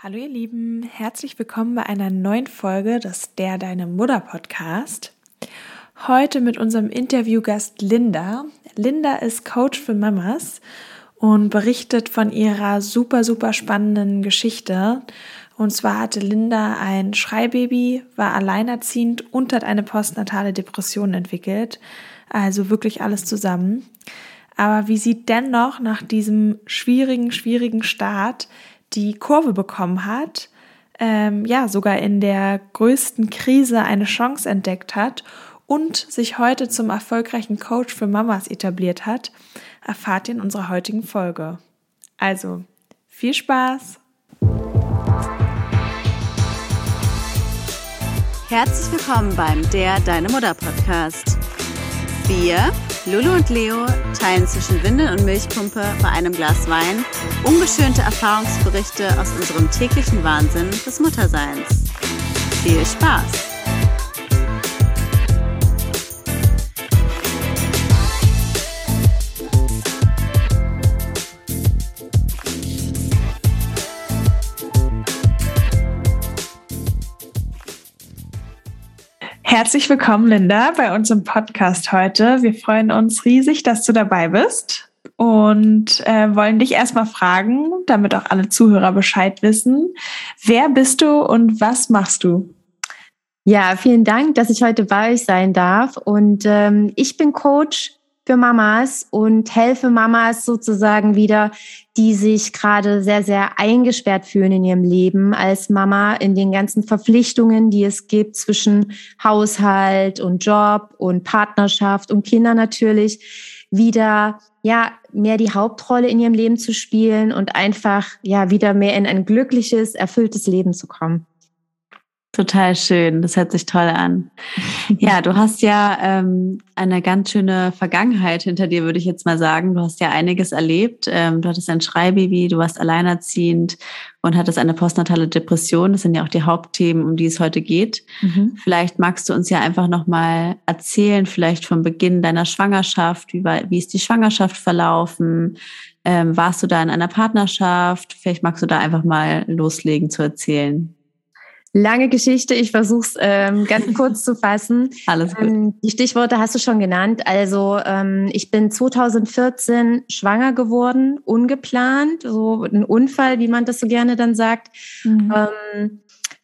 Hallo ihr Lieben, herzlich willkommen bei einer neuen Folge des Der Deine Mutter Podcast. Heute mit unserem Interviewgast Linda. Linda ist Coach für Mamas und berichtet von ihrer super, super spannenden Geschichte. Und zwar hatte Linda ein Schreibaby, war alleinerziehend und hat eine postnatale Depression entwickelt. Also wirklich alles zusammen. Aber wie sie dennoch nach diesem schwierigen, schwierigen Start die Kurve bekommen hat, ähm, ja, sogar in der größten Krise eine Chance entdeckt hat und sich heute zum erfolgreichen Coach für Mamas etabliert hat, erfahrt ihr in unserer heutigen Folge. Also, viel Spaß! Herzlich willkommen beim Der Deine Mutter Podcast. Wir Lulu und Leo teilen zwischen Windel und Milchpumpe bei einem Glas Wein ungeschönte Erfahrungsberichte aus unserem täglichen Wahnsinn des Mutterseins. Viel Spaß! Herzlich willkommen, Linda, bei uns im Podcast heute. Wir freuen uns riesig, dass du dabei bist und äh, wollen dich erstmal fragen, damit auch alle Zuhörer Bescheid wissen. Wer bist du und was machst du? Ja, vielen Dank, dass ich heute bei euch sein darf. Und ähm, ich bin Coach für Mamas und helfe Mamas sozusagen wieder, die sich gerade sehr, sehr eingesperrt fühlen in ihrem Leben als Mama, in den ganzen Verpflichtungen, die es gibt zwischen Haushalt und Job und Partnerschaft und Kinder natürlich, wieder ja mehr die Hauptrolle in ihrem Leben zu spielen und einfach ja wieder mehr in ein glückliches, erfülltes Leben zu kommen. Total schön, das hört sich toll an. Ja, du hast ja ähm, eine ganz schöne Vergangenheit hinter dir, würde ich jetzt mal sagen. Du hast ja einiges erlebt. Ähm, du hattest ein Schreibaby, du warst alleinerziehend und hattest eine postnatale Depression. Das sind ja auch die Hauptthemen, um die es heute geht. Mhm. Vielleicht magst du uns ja einfach nochmal erzählen, vielleicht vom Beginn deiner Schwangerschaft. Wie, war, wie ist die Schwangerschaft verlaufen? Ähm, warst du da in einer Partnerschaft? Vielleicht magst du da einfach mal loslegen zu erzählen. Lange Geschichte, ich versuche es ähm, ganz kurz zu fassen. Alles gut. Ähm, die Stichworte hast du schon genannt. Also ähm, ich bin 2014 schwanger geworden, ungeplant, so ein Unfall, wie man das so gerne dann sagt. Mhm. Ähm,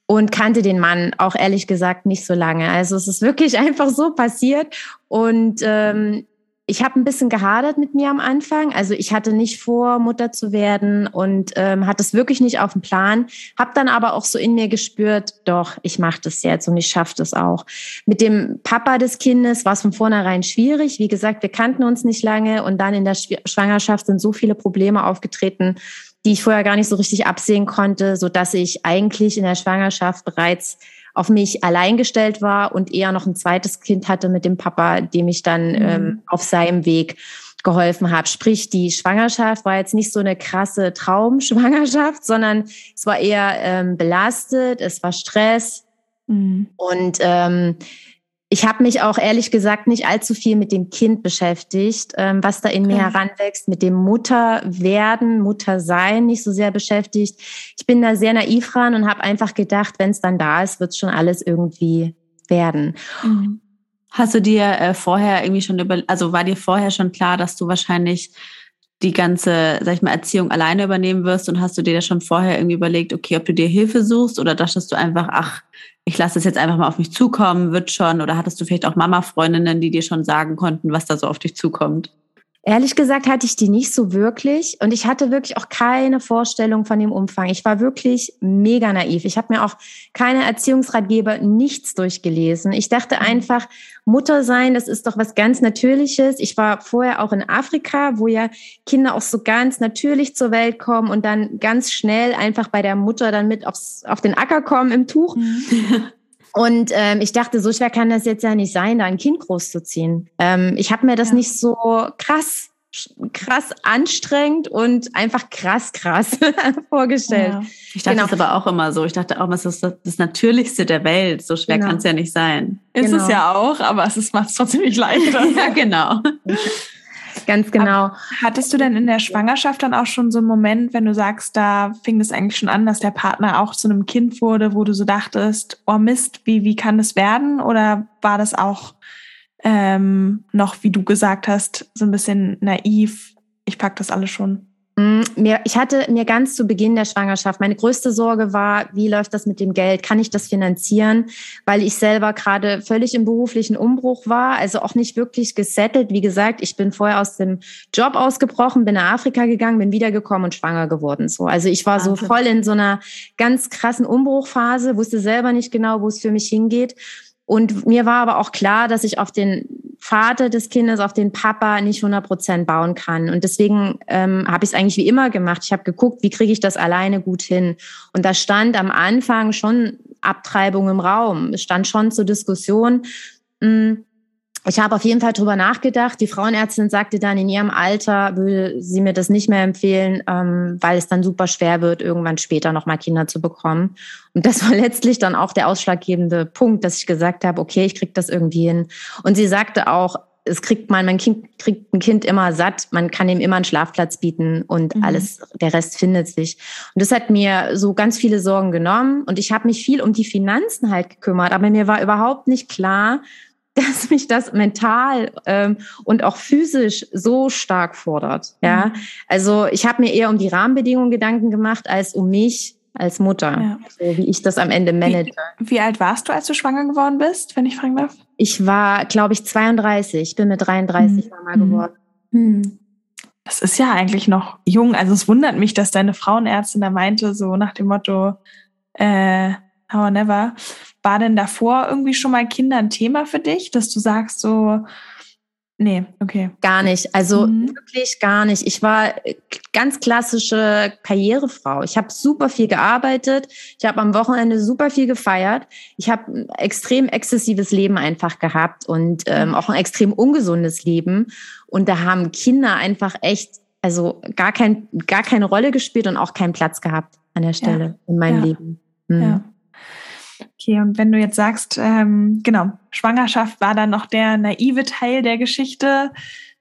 und kannte den Mann auch ehrlich gesagt nicht so lange. Also es ist wirklich einfach so passiert. Und ähm, ich habe ein bisschen gehadert mit mir am Anfang. Also ich hatte nicht vor, Mutter zu werden und ähm, hatte es wirklich nicht auf dem Plan. Habe dann aber auch so in mir gespürt, doch, ich mache das jetzt und ich schaffe das auch. Mit dem Papa des Kindes war es von vornherein schwierig. Wie gesagt, wir kannten uns nicht lange und dann in der Schwangerschaft sind so viele Probleme aufgetreten, die ich vorher gar nicht so richtig absehen konnte, so dass ich eigentlich in der Schwangerschaft bereits auf mich allein gestellt war und eher noch ein zweites Kind hatte mit dem Papa, dem ich dann mhm. ähm, auf seinem Weg geholfen habe. Sprich, die Schwangerschaft war jetzt nicht so eine krasse Traumschwangerschaft, sondern es war eher ähm, belastet, es war Stress. Mhm. Und ähm, ich habe mich auch ehrlich gesagt nicht allzu viel mit dem Kind beschäftigt, ähm, was da in okay. mir heranwächst, mit dem Mutterwerden, Muttersein nicht so sehr beschäftigt. Ich bin da sehr naiv ran und habe einfach gedacht, wenn es dann da ist, wird schon alles irgendwie werden. Mhm. Hast du dir äh, vorher irgendwie schon über, also war dir vorher schon klar, dass du wahrscheinlich die ganze, sag ich mal, Erziehung alleine übernehmen wirst? Und hast du dir da schon vorher irgendwie überlegt, okay, ob du dir Hilfe suchst? Oder dachtest du einfach, ach, ich lasse es jetzt einfach mal auf mich zukommen, wird schon, oder hattest du vielleicht auch Mama-Freundinnen, die dir schon sagen konnten, was da so auf dich zukommt? Ehrlich gesagt hatte ich die nicht so wirklich und ich hatte wirklich auch keine Vorstellung von dem Umfang. Ich war wirklich mega naiv. Ich habe mir auch keine Erziehungsratgeber, nichts durchgelesen. Ich dachte mhm. einfach, Mutter sein, das ist doch was ganz Natürliches. Ich war vorher auch in Afrika, wo ja Kinder auch so ganz natürlich zur Welt kommen und dann ganz schnell einfach bei der Mutter dann mit aufs, auf den Acker kommen im Tuch. Mhm. Und ähm, ich dachte, so schwer kann das jetzt ja nicht sein, da ein Kind großzuziehen. Ähm, ich habe mir das ja. nicht so krass krass anstrengend und einfach krass, krass vorgestellt. Ja. Ich dachte genau. das aber auch immer so. Ich dachte auch, es ist das Natürlichste der Welt. So schwer genau. kann es ja nicht sein. Ist genau. es ja auch, aber es macht es trotzdem nicht leichter. ja, genau. Ganz genau. Aber hattest du denn in der Schwangerschaft dann auch schon so einen Moment, wenn du sagst, da fing es eigentlich schon an, dass der Partner auch zu einem Kind wurde, wo du so dachtest, oh Mist, wie, wie kann das werden? Oder war das auch ähm, noch, wie du gesagt hast, so ein bisschen naiv? Ich pack das alles schon. Mm, ich hatte mir ganz zu Beginn der Schwangerschaft, meine größte Sorge war, wie läuft das mit dem Geld? Kann ich das finanzieren? Weil ich selber gerade völlig im beruflichen Umbruch war, also auch nicht wirklich gesettelt. Wie gesagt, ich bin vorher aus dem Job ausgebrochen, bin nach Afrika gegangen, bin wiedergekommen und schwanger geworden. So, also ich war so voll in so einer ganz krassen Umbruchphase, wusste selber nicht genau, wo es für mich hingeht. Und mir war aber auch klar, dass ich auf den Vater des Kindes, auf den Papa nicht 100 Prozent bauen kann. Und deswegen ähm, habe ich es eigentlich wie immer gemacht. Ich habe geguckt, wie kriege ich das alleine gut hin. Und da stand am Anfang schon Abtreibung im Raum. Es stand schon zur Diskussion. Mh, hm, ich habe auf jeden Fall drüber nachgedacht. Die Frauenärztin sagte dann, in ihrem Alter würde sie mir das nicht mehr empfehlen, ähm, weil es dann super schwer wird, irgendwann später nochmal Kinder zu bekommen. Und das war letztlich dann auch der ausschlaggebende Punkt, dass ich gesagt habe, okay, ich krieg das irgendwie hin. Und sie sagte auch, es kriegt man, mein Kind kriegt ein Kind immer satt, man kann ihm immer einen Schlafplatz bieten und mhm. alles, der Rest findet sich. Und das hat mir so ganz viele Sorgen genommen und ich habe mich viel um die Finanzen halt gekümmert, aber mir war überhaupt nicht klar, dass mich das mental ähm, und auch physisch so stark fordert. Ja, mhm. also ich habe mir eher um die Rahmenbedingungen Gedanken gemacht als um mich als Mutter, ja. so wie ich das am Ende manage. Wie, wie, alt warst du, als du schwanger geworden bist, wenn ich fragen darf? Ich war, glaube ich, 32. Ich bin mit 33 mhm. Mama geworden. Mhm. Das ist ja eigentlich noch jung. Also es wundert mich, dass deine Frauenärztin da meinte, so nach dem Motto, äh, or never. War denn davor irgendwie schon mal Kinder ein Thema für dich, dass du sagst so, nee, okay. Gar nicht. Also mhm. wirklich gar nicht. Ich war äh, ganz klassische Karrierefrau. Ich habe super viel gearbeitet. Ich habe am Wochenende super viel gefeiert. Ich habe ein extrem exzessives Leben einfach gehabt und ähm, mhm. auch ein extrem ungesundes Leben. Und da haben Kinder einfach echt, also gar, kein, gar keine Rolle gespielt und auch keinen Platz gehabt an der Stelle ja. in meinem ja. Leben. Mhm. Ja. Okay, und wenn du jetzt sagst, ähm, genau, Schwangerschaft war dann noch der naive Teil der Geschichte.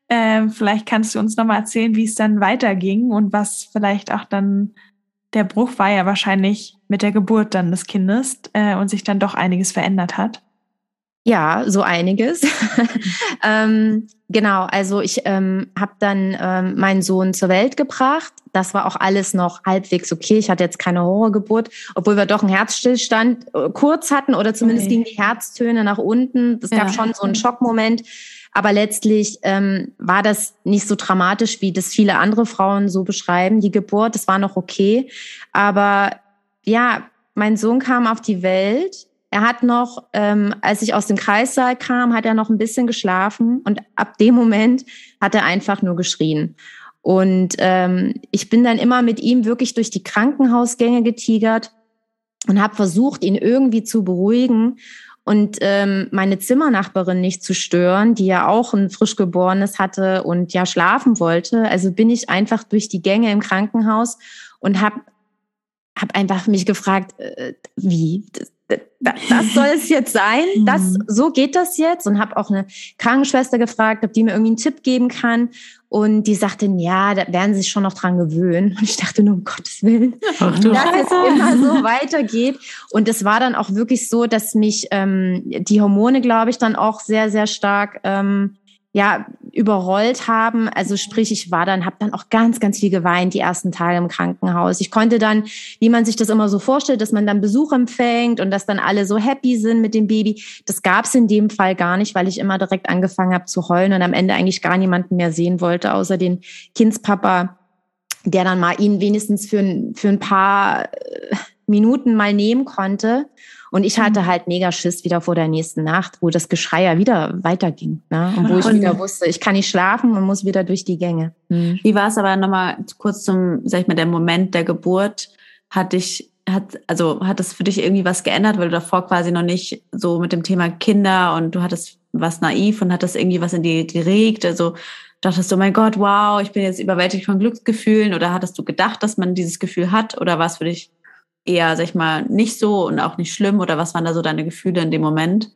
Ähm, vielleicht kannst du uns nochmal erzählen, wie es dann weiterging und was vielleicht auch dann der Bruch war ja wahrscheinlich mit der Geburt dann des Kindes äh, und sich dann doch einiges verändert hat. Ja, so einiges. ähm, genau, also ich ähm, habe dann ähm, meinen Sohn zur Welt gebracht. Das war auch alles noch halbwegs okay. Ich hatte jetzt keine Horrorgeburt, obwohl wir doch einen Herzstillstand äh, kurz hatten oder zumindest okay. gingen die Herztöne nach unten. Das gab ja. schon so einen Schockmoment. Aber letztlich ähm, war das nicht so dramatisch, wie das viele andere Frauen so beschreiben. Die Geburt, das war noch okay. Aber ja, mein Sohn kam auf die Welt er hat noch, ähm, als ich aus dem Kreissaal kam, hat er noch ein bisschen geschlafen und ab dem Moment hat er einfach nur geschrien. Und ähm, ich bin dann immer mit ihm wirklich durch die Krankenhausgänge getigert und habe versucht, ihn irgendwie zu beruhigen und ähm, meine Zimmernachbarin nicht zu stören, die ja auch ein frischgeborenes hatte und ja schlafen wollte. Also bin ich einfach durch die Gänge im Krankenhaus und habe hab einfach mich gefragt, äh, wie das soll es jetzt sein, das, so geht das jetzt und habe auch eine Krankenschwester gefragt, ob die mir irgendwie einen Tipp geben kann und die sagte, ja, da werden sie sich schon noch dran gewöhnen. Und ich dachte nur, um Gottes Willen, Ach, dass es immer so weitergeht. Und es war dann auch wirklich so, dass mich ähm, die Hormone, glaube ich, dann auch sehr, sehr stark ähm, ja überrollt haben. Also sprich, ich war dann, habe dann auch ganz, ganz viel geweint die ersten Tage im Krankenhaus. Ich konnte dann, wie man sich das immer so vorstellt, dass man dann Besuch empfängt und dass dann alle so happy sind mit dem Baby. Das gab es in dem Fall gar nicht, weil ich immer direkt angefangen habe zu heulen und am Ende eigentlich gar niemanden mehr sehen wollte, außer den Kindspapa, der dann mal ihn wenigstens für ein, für ein paar äh, Minuten mal nehmen konnte. Und ich hatte mhm. halt mega Schiss wieder vor der nächsten Nacht, wo das Geschrei ja wieder weiterging. Ne? Und wo ich wieder wusste, ich kann nicht schlafen und muss wieder durch die Gänge. Mhm. Wie war es aber nochmal kurz zum, sag ich mal, der Moment der Geburt? Hat dich, hat, also hat es für dich irgendwie was geändert, weil du davor quasi noch nicht so mit dem Thema Kinder und du hattest was naiv und hattest irgendwie was in dir geregt? Also dachtest du, oh mein Gott, wow, ich bin jetzt überwältigt von Glücksgefühlen oder hattest du gedacht, dass man dieses Gefühl hat oder war es für dich eher, sag ich mal, nicht so und auch nicht schlimm? Oder was waren da so deine Gefühle in dem Moment?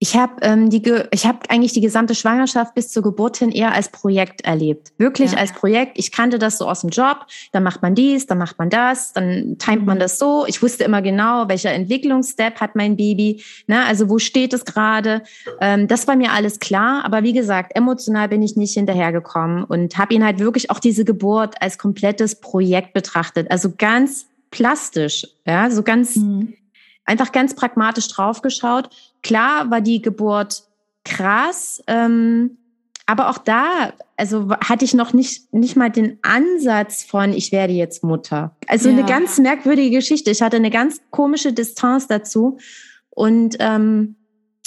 ich habe ähm, die, ich habe eigentlich die gesamte Schwangerschaft bis zur Geburt hin eher als Projekt erlebt. Wirklich ja. als Projekt. Ich kannte das so aus dem Job. Dann macht man dies, dann macht man das, dann timet man mhm. das so. Ich wusste immer genau, welcher Entwicklungsstep hat mein Baby. Ne? Also wo steht es gerade? Ähm, das war mir alles klar. Aber wie gesagt, emotional bin ich nicht hinterhergekommen und habe ihn halt wirklich auch diese Geburt als komplettes Projekt betrachtet. Also ganz plastisch, ja, so ganz mhm einfach ganz pragmatisch draufgeschaut. Klar war die Geburt krass, ähm, aber auch da, also hatte ich noch nicht, nicht mal den Ansatz von, ich werde jetzt Mutter. Also ja. eine ganz merkwürdige Geschichte. Ich hatte eine ganz komische Distanz dazu. Und ähm,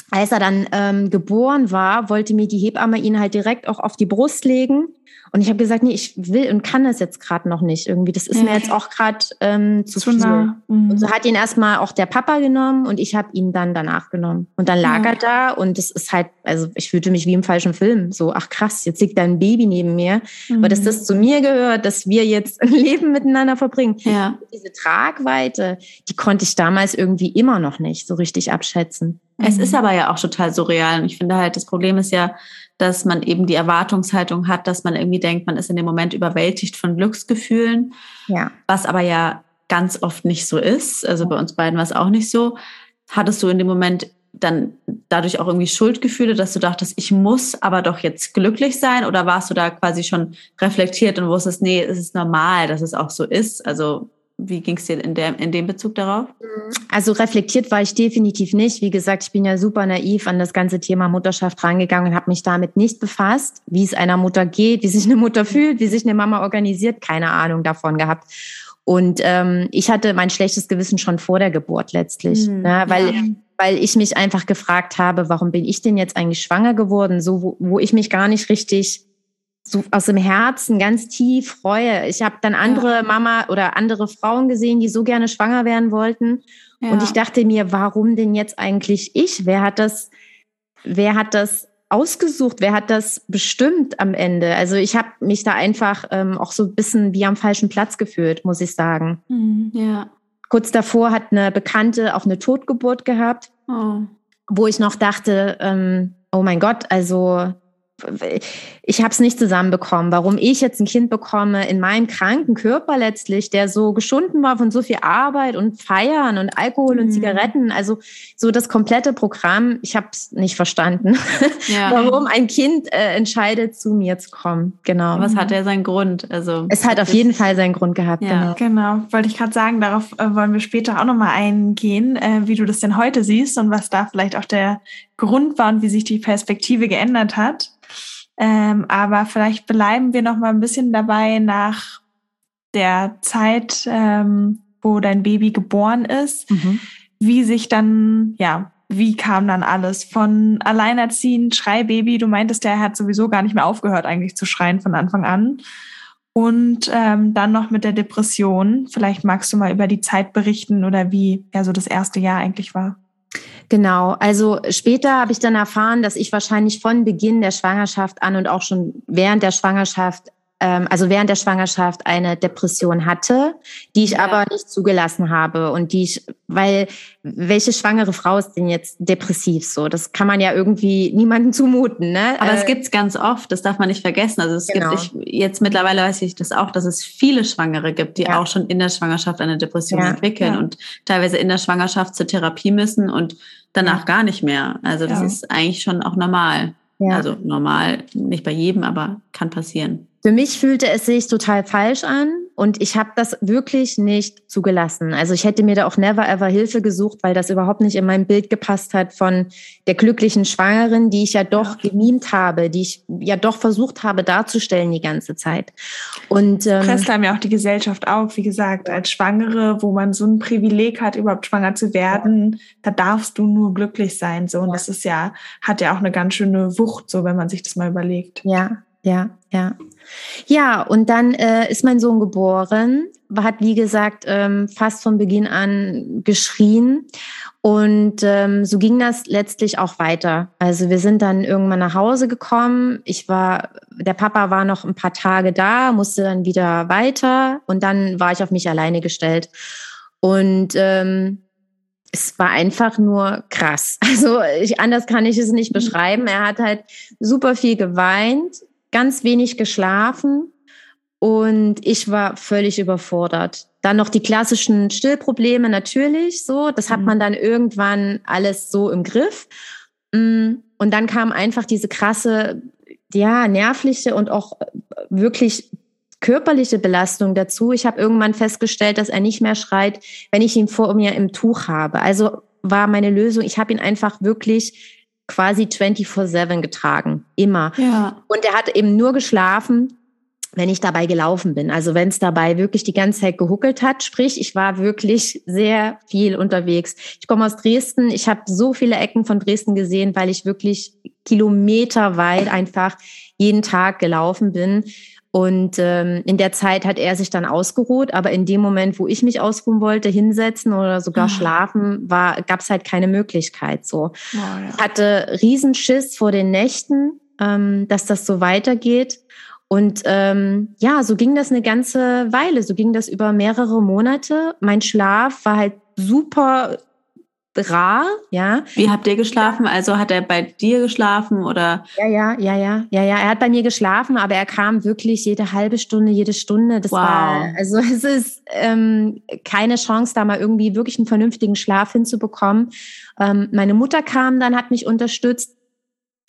als er dann ähm, geboren war, wollte mir die Hebamme ihn halt direkt auch auf die Brust legen. Und ich habe gesagt, nee, ich will und kann das jetzt gerade noch nicht irgendwie. Das ist ja. mir jetzt auch gerade ähm, zu, zu viel. Nah. Mhm. Und so hat ihn erstmal auch der Papa genommen und ich habe ihn dann danach genommen. Und dann lag ja. er da und das ist halt, also ich fühlte mich wie im falschen Film. So, ach krass, jetzt liegt da ein Baby neben mir. Mhm. Aber dass das zu mir gehört, dass wir jetzt ein Leben miteinander verbringen. Ja. Diese Tragweite, die konnte ich damals irgendwie immer noch nicht so richtig abschätzen. Es ist aber ja auch total surreal. Und ich finde halt, das Problem ist ja, dass man eben die Erwartungshaltung hat, dass man irgendwie denkt, man ist in dem Moment überwältigt von Glücksgefühlen. Ja. Was aber ja ganz oft nicht so ist. Also bei uns beiden war es auch nicht so. Hattest du in dem Moment dann dadurch auch irgendwie Schuldgefühle, dass du dachtest, ich muss aber doch jetzt glücklich sein? Oder warst du da quasi schon reflektiert und wusstest, nee, es ist normal, dass es auch so ist? Also wie ging es dir in, der, in dem Bezug darauf? Also reflektiert war ich definitiv nicht. Wie gesagt, ich bin ja super naiv an das ganze Thema Mutterschaft rangegangen und habe mich damit nicht befasst, wie es einer Mutter geht, wie sich eine Mutter fühlt, wie sich eine Mama organisiert. Keine Ahnung davon gehabt. Und ähm, ich hatte mein schlechtes Gewissen schon vor der Geburt letztlich, mhm, ne, weil, ja. weil ich mich einfach gefragt habe, warum bin ich denn jetzt eigentlich schwanger geworden, so wo, wo ich mich gar nicht richtig so aus dem Herzen ganz tief freue. Ich habe dann andere ja. Mama oder andere Frauen gesehen, die so gerne schwanger werden wollten. Ja. Und ich dachte mir, warum denn jetzt eigentlich ich? Wer hat das, wer hat das ausgesucht? Wer hat das bestimmt am Ende? Also ich habe mich da einfach ähm, auch so ein bisschen wie am falschen Platz gefühlt, muss ich sagen. Mhm, ja. Kurz davor hat eine Bekannte auch eine Totgeburt gehabt, oh. wo ich noch dachte, ähm, oh mein Gott, also ich habe es nicht zusammenbekommen, warum ich jetzt ein Kind bekomme in meinem kranken Körper letztlich, der so geschunden war von so viel Arbeit und Feiern und Alkohol mhm. und Zigaretten, also so das komplette Programm. Ich habe es nicht verstanden, ja. warum ein Kind äh, entscheidet, zu mir zu kommen. Genau. Was hat er seinen Grund? Also es hat auf jeden Fall seinen Grund gehabt. Ja. Genau. genau. Wollte ich gerade sagen. Darauf äh, wollen wir später auch nochmal eingehen, äh, wie du das denn heute siehst und was da vielleicht auch der Grund war und wie sich die Perspektive geändert hat. Ähm, aber vielleicht bleiben wir noch mal ein bisschen dabei nach der Zeit, ähm, wo dein Baby geboren ist, mhm. wie sich dann, ja, wie kam dann alles von alleinerziehend, Schreibaby, du meintest, der hat sowieso gar nicht mehr aufgehört eigentlich zu schreien von Anfang an. Und ähm, dann noch mit der Depression. Vielleicht magst du mal über die Zeit berichten oder wie ja so das erste Jahr eigentlich war. Genau, also später habe ich dann erfahren, dass ich wahrscheinlich von Beginn der Schwangerschaft an und auch schon während der Schwangerschaft also während der Schwangerschaft eine Depression hatte, die ich ja. aber nicht zugelassen habe und die ich, weil welche schwangere Frau ist denn jetzt depressiv so? Das kann man ja irgendwie niemandem zumuten, ne? Aber äh, es gibt's ganz oft, das darf man nicht vergessen. Also es genau. gibt, ich, jetzt mittlerweile weiß ich das auch, dass es viele Schwangere gibt, die ja. auch schon in der Schwangerschaft eine Depression ja. entwickeln und teilweise in der Schwangerschaft zur Therapie müssen und danach gar nicht mehr. Also das ist eigentlich schon auch normal. Also normal, nicht bei jedem, aber kann passieren. Für mich fühlte es sich total falsch an und ich habe das wirklich nicht zugelassen. Also ich hätte mir da auch never ever Hilfe gesucht, weil das überhaupt nicht in mein Bild gepasst hat von der glücklichen Schwangeren, die ich ja doch gemimt habe, die ich ja doch versucht habe darzustellen die ganze Zeit. Und ähm, presst einem ja auch die Gesellschaft auf, wie gesagt, als Schwangere, wo man so ein Privileg hat, überhaupt schwanger zu werden, da darfst du nur glücklich sein. So und das ist ja hat ja auch eine ganz schöne Wucht, so wenn man sich das mal überlegt. Ja, ja, ja. Ja, und dann äh, ist mein Sohn geboren, hat wie gesagt ähm, fast von Beginn an geschrien. Und ähm, so ging das letztlich auch weiter. Also wir sind dann irgendwann nach Hause gekommen. Ich war, der Papa war noch ein paar Tage da, musste dann wieder weiter und dann war ich auf mich alleine gestellt. Und ähm, es war einfach nur krass. Also ich, anders kann ich es nicht mhm. beschreiben. Er hat halt super viel geweint, ganz wenig geschlafen und ich war völlig überfordert. Dann noch die klassischen Stillprobleme natürlich, so. Das hat mhm. man dann irgendwann alles so im Griff. Mm, und dann kam einfach diese krasse, ja, nervliche und auch wirklich körperliche Belastung dazu. Ich habe irgendwann festgestellt, dass er nicht mehr schreit, wenn ich ihn vor mir im Tuch habe. Also war meine Lösung, ich habe ihn einfach wirklich quasi 24-7 getragen, immer. Ja. Und er hat eben nur geschlafen, wenn ich dabei gelaufen bin. Also wenn es dabei wirklich die ganze Zeit gehuckelt hat, sprich, ich war wirklich sehr viel unterwegs. Ich komme aus Dresden, ich habe so viele Ecken von Dresden gesehen, weil ich wirklich kilometerweit einfach jeden Tag gelaufen bin. Und ähm, in der Zeit hat er sich dann ausgeruht, aber in dem Moment, wo ich mich ausruhen wollte, hinsetzen oder sogar oh. schlafen, war gab es halt keine Möglichkeit. So, oh, ja. ich hatte Riesenschiss vor den Nächten, ähm, dass das so weitergeht. Und ähm, ja, so ging das eine ganze Weile. So ging das über mehrere Monate. Mein Schlaf war halt super rar, ja. Wie habt ihr geschlafen? Also hat er bei dir geschlafen oder? Ja, ja, ja, ja, ja, ja. Er hat bei mir geschlafen, aber er kam wirklich jede halbe Stunde, jede Stunde. Das wow. war, also es ist ähm, keine Chance, da mal irgendwie wirklich einen vernünftigen Schlaf hinzubekommen. Ähm, meine Mutter kam dann, hat mich unterstützt.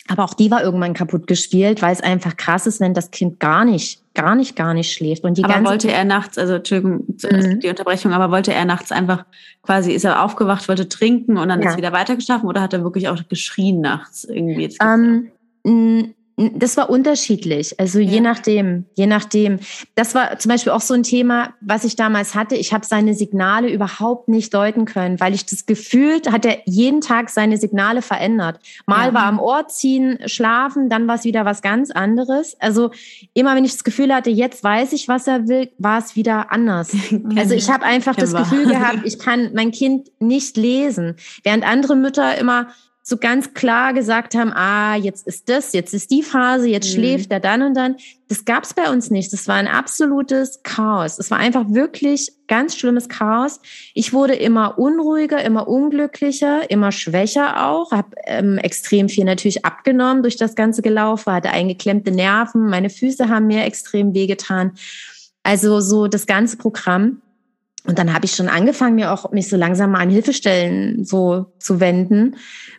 Aber auch die war irgendwann kaputt gespielt, weil es einfach krass ist, wenn das Kind gar nicht, gar nicht, gar nicht schläft. Und die aber wollte er nachts, also Entschuldigung, mhm. die Unterbrechung, aber wollte er nachts einfach quasi, ist er aufgewacht, wollte trinken und dann ja. ist wieder weitergeschlafen oder hat er wirklich auch geschrien nachts irgendwie? Ähm, das war unterschiedlich. Also ja. je nachdem, je nachdem. Das war zum Beispiel auch so ein Thema, was ich damals hatte. Ich habe seine Signale überhaupt nicht deuten können, weil ich das Gefühl hat er jeden Tag seine Signale verändert. Mal ja. war am Ohr ziehen, schlafen, dann war es wieder was ganz anderes. Also immer wenn ich das Gefühl hatte, jetzt weiß ich, was er will, war es wieder anders. also ich habe einfach das Gefühl gehabt, ich kann mein Kind nicht lesen, während andere Mütter immer so ganz klar gesagt haben, ah, jetzt ist das, jetzt ist die Phase, jetzt mhm. schläft er dann und dann. Das gab es bei uns nicht. Das war ein absolutes Chaos. Es war einfach wirklich ganz schlimmes Chaos. Ich wurde immer unruhiger, immer unglücklicher, immer schwächer auch. Habe ähm, extrem viel natürlich abgenommen durch das ganze Gelaufen, hatte eingeklemmte Nerven, meine Füße haben mir extrem wehgetan. Also so das ganze Programm. Und dann habe ich schon angefangen, mir auch mich so langsam mal an Hilfestellen so zu wenden,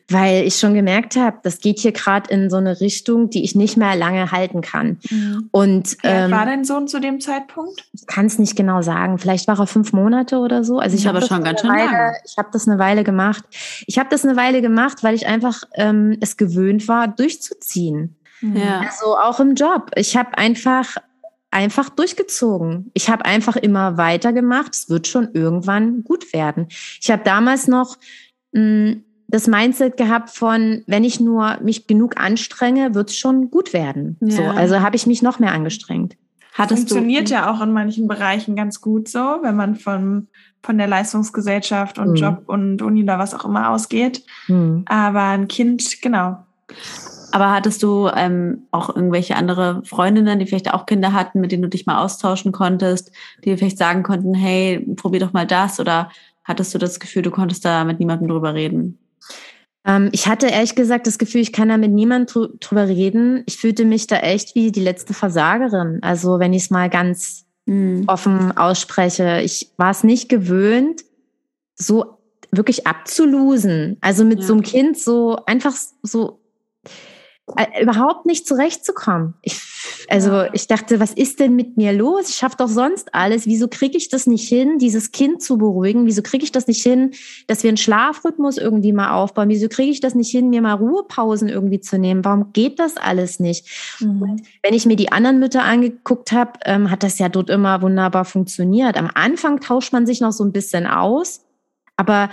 weil ich schon gemerkt habe, das geht hier gerade in so eine Richtung, die ich nicht mehr lange halten kann. Mhm. Und ähm, war dein Sohn zu dem Zeitpunkt? Ich kann es nicht genau sagen. Vielleicht war er fünf Monate oder so. Also ich habe schon ganz schön Weile, lange. Ich habe das eine Weile gemacht. Ich habe das eine Weile gemacht, weil ich einfach ähm, es gewöhnt war, durchzuziehen. Ja. Also auch im Job. Ich habe einfach einfach durchgezogen. Ich habe einfach immer weitergemacht. Es wird schon irgendwann gut werden. Ich habe damals noch mh, hm, das Mindset gehabt von, wenn ich nur mich genug anstrenge, wird es schon gut werden. Ja. So, also habe ich mich noch mehr angestrengt. Hattest Funktioniert du, ja auch in manchen Bereichen ganz gut so, wenn man von, von der Leistungsgesellschaft und mhm. Job und Uni oder was auch immer ausgeht. Mhm. Aber ein Kind, genau, aber hattest du ähm, auch irgendwelche andere Freundinnen, die vielleicht auch Kinder hatten, mit denen du dich mal austauschen konntest, die dir vielleicht sagen konnten, hey, probier doch mal das? Oder hattest du das Gefühl, du konntest da mit niemandem drüber reden? Ähm, ich hatte ehrlich gesagt das Gefühl, ich kann da mit niemandem drüber reden. Ich fühlte mich da echt wie die letzte Versagerin. Also wenn ich es mal ganz mhm. offen ausspreche. Ich war es nicht gewöhnt, so wirklich abzulusen. Also mit ja. so einem Kind so einfach so überhaupt nicht zurechtzukommen. Ich, also ich dachte, was ist denn mit mir los? Ich schaffe doch sonst alles. Wieso kriege ich das nicht hin, dieses Kind zu beruhigen? Wieso kriege ich das nicht hin, dass wir einen Schlafrhythmus irgendwie mal aufbauen? Wieso kriege ich das nicht hin, mir mal Ruhepausen irgendwie zu nehmen? Warum geht das alles nicht? Mhm. wenn ich mir die anderen Mütter angeguckt habe, ähm, hat das ja dort immer wunderbar funktioniert. Am Anfang tauscht man sich noch so ein bisschen aus, aber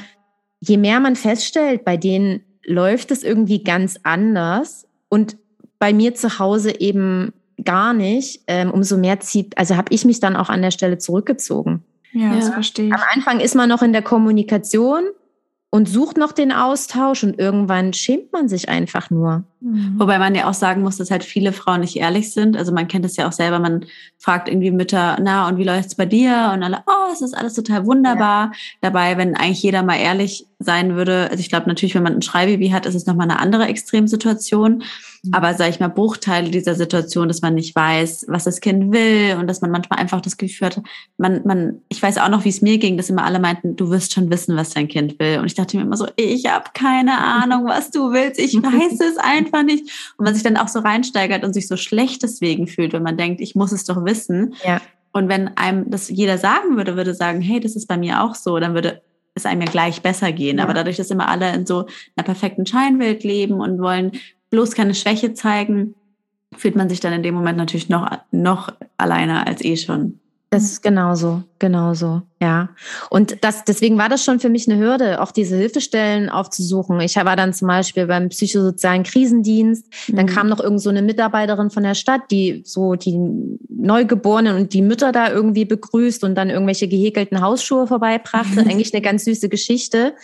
je mehr man feststellt, bei denen läuft es irgendwie ganz anders, und bei mir zu Hause eben gar nicht, ähm, umso mehr zieht, also habe ich mich dann auch an der Stelle zurückgezogen. Ja, das verstehe ich. Am Anfang ist man noch in der Kommunikation und sucht noch den Austausch und irgendwann schämt man sich einfach nur. Mhm. Wobei man ja auch sagen muss, dass halt viele Frauen nicht ehrlich sind. Also man kennt es ja auch selber, man fragt irgendwie Mütter, na und wie läuft's bei dir? Und alle, oh, es ist alles total wunderbar. Ja. Dabei, wenn eigentlich jeder mal ehrlich sein würde, also ich glaube natürlich, wenn man ein Schreibaby hat, ist es nochmal eine andere Extremsituation. Mhm. Aber sage ich mal, Bruchteile dieser Situation, dass man nicht weiß, was das Kind will und dass man manchmal einfach das Gefühl hat, man, man, ich weiß auch noch, wie es mir ging, dass immer alle meinten, du wirst schon wissen, was dein Kind will. Und ich dachte mir immer so, ich habe keine Ahnung, was du willst, ich weiß es einfach nicht. Und man sich dann auch so reinsteigert und sich so schlecht deswegen fühlt, wenn man denkt, ich muss es doch wissen. Ja. Und wenn einem das jeder sagen würde, würde sagen, hey, das ist bei mir auch so, dann würde es einem ja gleich besser gehen. Ja. Aber dadurch, dass immer alle in so einer perfekten Scheinwelt leben und wollen bloß keine Schwäche zeigen, fühlt man sich dann in dem Moment natürlich noch, noch alleiner als eh schon. Das ist genauso, genauso, ja. Und das, deswegen war das schon für mich eine Hürde, auch diese Hilfestellen aufzusuchen. Ich war dann zum Beispiel beim psychosozialen Krisendienst. Dann mhm. kam noch irgend so eine Mitarbeiterin von der Stadt, die so die Neugeborenen und die Mütter da irgendwie begrüßt und dann irgendwelche gehäkelten Hausschuhe vorbeibrachte. Eigentlich eine ganz süße Geschichte.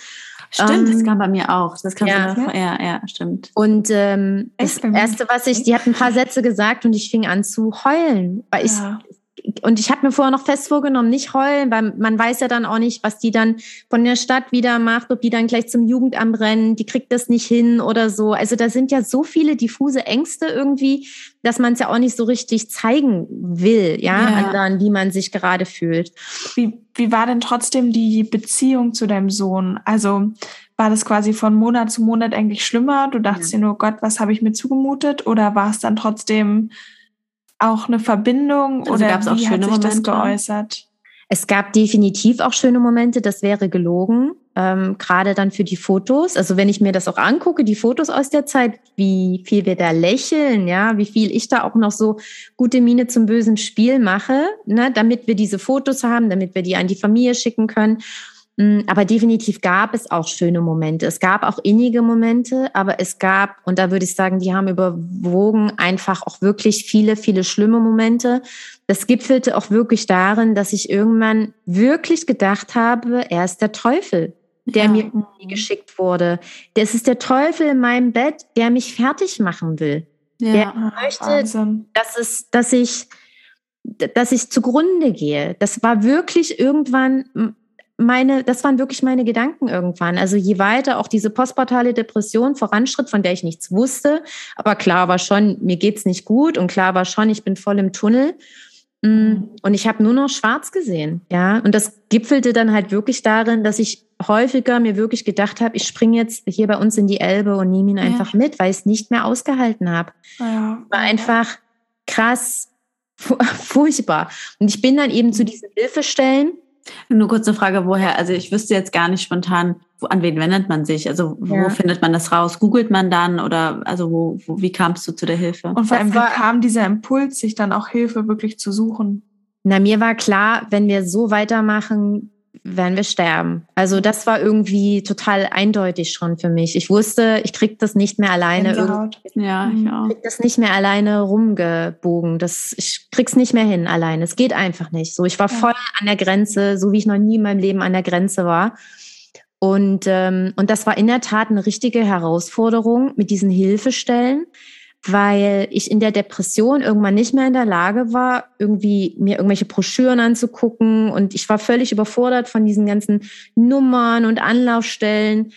Stimmt, ähm, das kam bei mir auch. Das kam ja, ja, ja, ja stimmt. Und ähm, das erste, was ich, die hat ein paar Sätze gesagt und ich fing an zu heulen, weil ja. ich und ich habe mir vorher noch fest vorgenommen, nicht heulen, weil man weiß ja dann auch nicht, was die dann von der Stadt wieder macht, ob die dann gleich zum Jugendamt rennen, die kriegt das nicht hin oder so. Also da sind ja so viele diffuse Ängste irgendwie, dass man es ja auch nicht so richtig zeigen will, ja, ja. anderen, wie man sich gerade fühlt. Wie, wie war denn trotzdem die Beziehung zu deinem Sohn? Also war das quasi von Monat zu Monat eigentlich schlimmer? Du dachtest ja. dir nur, Gott, was habe ich mir zugemutet? Oder war es dann trotzdem auch eine Verbindung also oder gab's auch wie schöne hat sich Momente? das geäußert? Es gab definitiv auch schöne Momente, das wäre gelogen, ähm, gerade dann für die Fotos. Also wenn ich mir das auch angucke, die Fotos aus der Zeit, wie viel wir da lächeln, ja, wie viel ich da auch noch so gute Miene zum bösen Spiel mache, ne, damit wir diese Fotos haben, damit wir die an die Familie schicken können. Mm, aber definitiv gab es auch schöne Momente. Es gab auch innige Momente, aber es gab, und da würde ich sagen, die haben überwogen einfach auch wirklich viele, viele schlimme Momente. Das gipfelte auch wirklich darin, dass ich irgendwann wirklich gedacht habe, er ist der Teufel, der ja. mir geschickt wurde. Das ist der Teufel in meinem Bett, der mich fertig machen will. Ja, der möchte, Wahnsinn. dass es, dass ich, dass ich zugrunde gehe. Das war wirklich irgendwann meine, das waren wirklich meine Gedanken irgendwann. Also je weiter auch diese postportale Depression voranschritt, von der ich nichts wusste, aber klar war schon, mir geht's nicht gut und klar war schon, ich bin voll im Tunnel. Mm, und ich habe nur noch schwarz gesehen, ja. Und das gipfelte dann halt wirklich darin, dass ich häufiger mir wirklich gedacht habe, ich springe jetzt hier bei uns in die Elbe und nehme ihn einfach ja. mit, weil ich es nicht mehr ausgehalten habe. Ja. War einfach krass, furchtbar. Und ich bin dann eben zu diesen Hilfestellen nur kurze Frage, woher, also ich wüsste jetzt gar nicht spontan, wo, an wen wendet man sich? Also wo ja. findet man das raus? Googelt man dann oder also wo, wo wie kamst du zu der Hilfe? Und vor allem, wie kam dieser Impuls, sich dann auch Hilfe wirklich zu suchen? Na, mir war klar, wenn wir so weitermachen, werden wir sterben. Also das war irgendwie total eindeutig schon für mich. Ich wusste, ich krieg das nicht mehr alleine. Ja, ich auch. krieg das nicht mehr alleine rumgebogen. Das, ich krieg's nicht mehr hin alleine. Es geht einfach nicht. So, ich war voll an der Grenze, so wie ich noch nie in meinem Leben an der Grenze war. Und, ähm, und das war in der Tat eine richtige Herausforderung mit diesen Hilfestellen weil ich in der Depression irgendwann nicht mehr in der Lage war, irgendwie mir irgendwelche Broschüren anzugucken und ich war völlig überfordert von diesen ganzen Nummern und Anlaufstellen.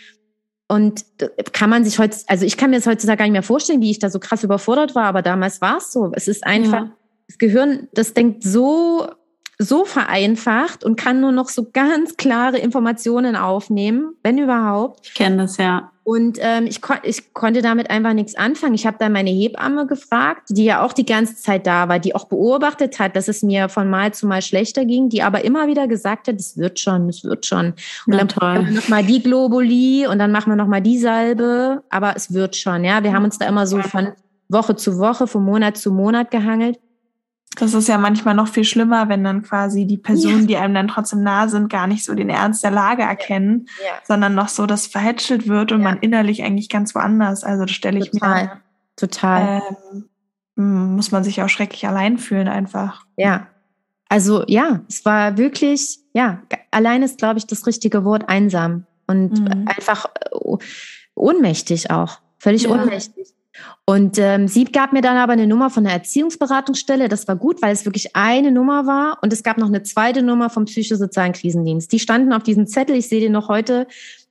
Und kann man sich heute, also ich kann mir das heutzutage gar nicht mehr vorstellen, wie ich da so krass überfordert war, aber damals war es so. Es ist einfach, ja. das Gehirn, das denkt so, so vereinfacht und kann nur noch so ganz klare Informationen aufnehmen, wenn überhaupt. Ich kenne das ja. Und ähm, ich, kon ich konnte damit einfach nichts anfangen. Ich habe dann meine Hebamme gefragt, die ja auch die ganze Zeit da war, die auch beobachtet hat, dass es mir von Mal zu Mal schlechter ging, die aber immer wieder gesagt hat, es wird schon, es wird schon. Und ja, dann machen wir nochmal die Globuli und dann machen wir nochmal die Salbe, aber es wird schon. Ja, wir haben uns da immer so von Woche zu Woche, von Monat zu Monat gehangelt. Das ist ja manchmal noch viel schlimmer, wenn dann quasi die Personen, ja. die einem dann trotzdem nah sind, gar nicht so den Ernst der Lage erkennen, ja. sondern noch so das verhätschelt wird und ja. man innerlich eigentlich ganz woanders. Also das stelle ich Total. mir. Total. Ähm, hm, muss man sich auch schrecklich allein fühlen einfach. Ja. Also ja, es war wirklich, ja, allein ist, glaube ich, das richtige Wort, einsam und mhm. einfach äh, ohnmächtig auch. Völlig ohnmächtig. Und ähm, sie gab mir dann aber eine Nummer von der Erziehungsberatungsstelle. Das war gut, weil es wirklich eine Nummer war. Und es gab noch eine zweite Nummer vom psychosozialen Krisendienst. Die standen auf diesem Zettel. Ich sehe den noch heute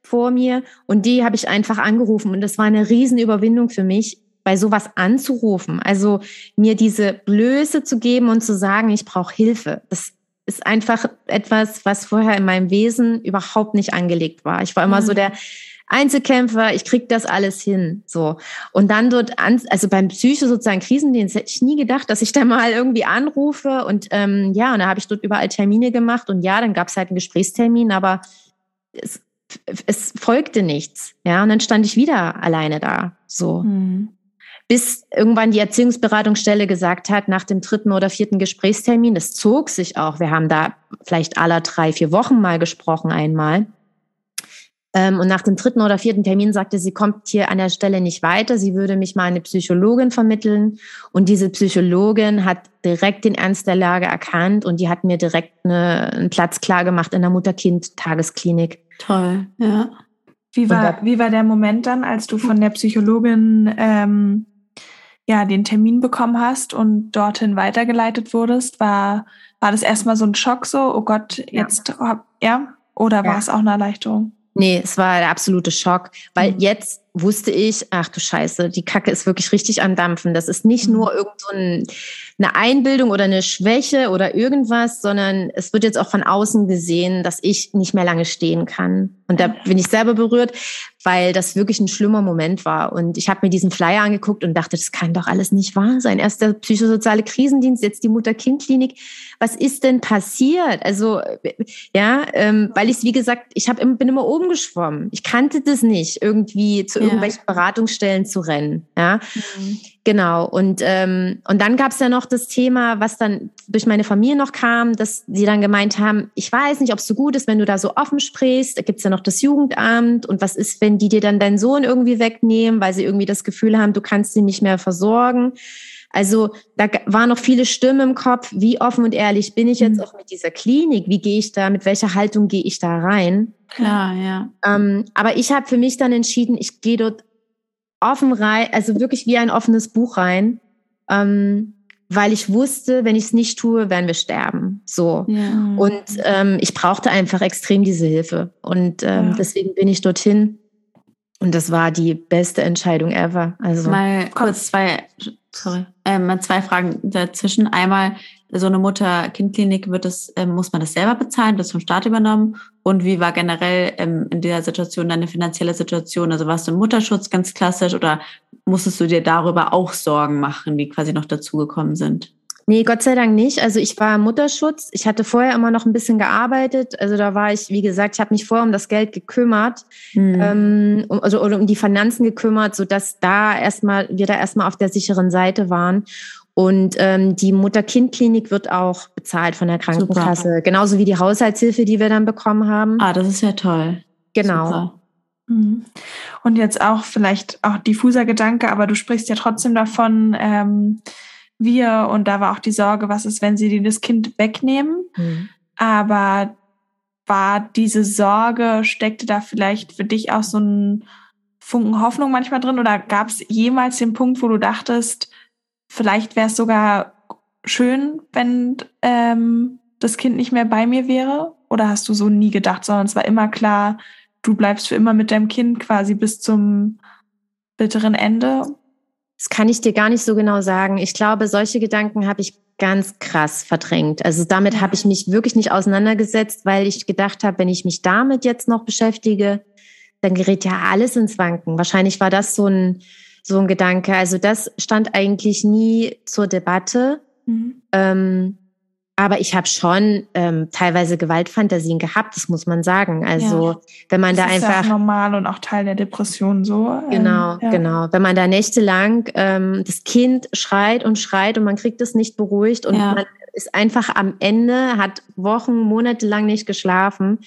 vor mir und die habe ich einfach angerufen und das war eine Riesenüberwindung für mich, bei sowas anzurufen. Also mir diese Blöße zu geben und zu sagen, ich brauche Hilfe. Das ist einfach etwas, was vorher in meinem Wesen überhaupt nicht angelegt war. Ich war immer mhm. so der Einzelkämpfer, ich krieg das alles hin, so. Und dann dort, an, also beim psychosozialen Krisendienst hätte ich nie gedacht, dass ich da mal irgendwie anrufe und ähm, ja, und da habe ich dort überall Termine gemacht und ja, dann gab es halt einen Gesprächstermin, aber es, es folgte nichts, ja, und dann stand ich wieder alleine da, so. Mhm bis irgendwann die Erziehungsberatungsstelle gesagt hat, nach dem dritten oder vierten Gesprächstermin, das zog sich auch, wir haben da vielleicht aller drei, vier Wochen mal gesprochen einmal. Ähm, und nach dem dritten oder vierten Termin sagte sie, kommt hier an der Stelle nicht weiter. Sie würde mich mal eine Psychologin vermitteln. Und diese Psychologin hat direkt den Ernst der Lage erkannt und die hat mir direkt eine, einen Platz klar gemacht in der Mutter-Kind-Tagesklinik. Toll, ja. Wie war, wie war der Moment dann, als du von der Psychologin ähm, ja, den Termin bekommen hast und dorthin weitergeleitet wurdest, war, war das erstmal so ein Schock so, oh Gott, jetzt, ja, ja? oder ja. war es auch eine Erleichterung? Nee, es war der absolute Schock, weil mhm. jetzt wusste ich, ach du Scheiße, die Kacke ist wirklich richtig am Dampfen. Das ist nicht mhm. nur irgend so ein, Einbildung oder eine Schwäche oder irgendwas, sondern es wird jetzt auch von außen gesehen, dass ich nicht mehr lange stehen kann. Und da bin ich selber berührt, weil das wirklich ein schlimmer Moment war. Und ich habe mir diesen Flyer angeguckt und dachte, das kann doch alles nicht wahr sein. Erst der psychosoziale Krisendienst, jetzt die Mutter-Kind-Klinik. Was ist denn passiert? Also, ja, ähm, weil ich, wie gesagt, ich hab, bin immer oben geschwommen. Ich kannte das nicht, irgendwie zu ja. irgendwelchen Beratungsstellen zu rennen. Ja. Mhm. Genau. Und, ähm, und dann gab es ja noch das Thema, was dann durch meine Familie noch kam, dass sie dann gemeint haben, ich weiß nicht, ob es so gut ist, wenn du da so offen sprichst. Da gibt's ja noch das Jugendamt. Und was ist, wenn die dir dann deinen Sohn irgendwie wegnehmen, weil sie irgendwie das Gefühl haben, du kannst ihn nicht mehr versorgen. Also da waren noch viele Stimmen im Kopf. Wie offen und ehrlich bin ich jetzt mhm. auch mit dieser Klinik? Wie gehe ich da, mit welcher Haltung gehe ich da rein? Klar, ja. Ähm, aber ich habe für mich dann entschieden, ich gehe dort offen rein, also wirklich wie ein offenes Buch rein, ähm, weil ich wusste, wenn ich es nicht tue, werden wir sterben. So. Ja. Und ähm, ich brauchte einfach extrem diese Hilfe. Und ähm, ja. deswegen bin ich dorthin. Und das war die beste Entscheidung ever. Also mal kurz zwei, sorry, äh, mal zwei Fragen dazwischen. Einmal, so eine Mutter-Kind-Klinik wird es, äh, muss man das selber bezahlen, das vom Staat übernommen? Und wie war generell ähm, in dieser Situation deine finanzielle Situation? Also warst du im Mutterschutz ganz klassisch oder musstest du dir darüber auch Sorgen machen, die quasi noch dazugekommen sind? Nee, Gott sei Dank nicht. Also ich war im Mutterschutz. Ich hatte vorher immer noch ein bisschen gearbeitet. Also da war ich, wie gesagt, ich habe mich vorher um das Geld gekümmert, mhm. ähm, also oder um die Finanzen gekümmert, so dass da erstmal wir da erstmal auf der sicheren Seite waren. Und ähm, die Mutter-Kind-Klinik wird auch bezahlt von der Krankenkasse, Super. genauso wie die Haushaltshilfe, die wir dann bekommen haben. Ah, das ist ja toll. Genau. Super. Mhm. Und jetzt auch vielleicht auch diffuser Gedanke, aber du sprichst ja trotzdem davon, ähm, wir, und da war auch die Sorge, was ist, wenn sie dir das Kind wegnehmen. Mhm. Aber war diese Sorge, steckte da vielleicht für dich auch so ein Funken Hoffnung manchmal drin? Oder gab es jemals den Punkt, wo du dachtest, vielleicht wäre es sogar schön, wenn ähm, das Kind nicht mehr bei mir wäre? Oder hast du so nie gedacht, sondern es war immer klar, du bleibst für immer mit deinem Kind quasi bis zum bitteren Ende? Das kann ich dir gar nicht so genau sagen. Ich glaube, solche Gedanken habe ich ganz krass verdrängt. Also damit habe ich mich wirklich nicht auseinandergesetzt, weil ich gedacht habe, wenn ich mich damit jetzt noch beschäftige, dann gerät ja alles ins Wanken. Wahrscheinlich war das so ein so ein Gedanke. Also das stand eigentlich nie zur Debatte. Mhm. Ähm, aber ich habe schon ähm, teilweise Gewaltfantasien gehabt, das muss man sagen. Also ja. wenn man das da einfach ja normal und auch Teil der Depression so. Ähm, genau, ähm, ja. genau. Wenn man da nächtelang ähm, das Kind schreit und schreit und man kriegt es nicht beruhigt und man ist einfach am Ende, hat Wochen, Monate lang nicht geschlafen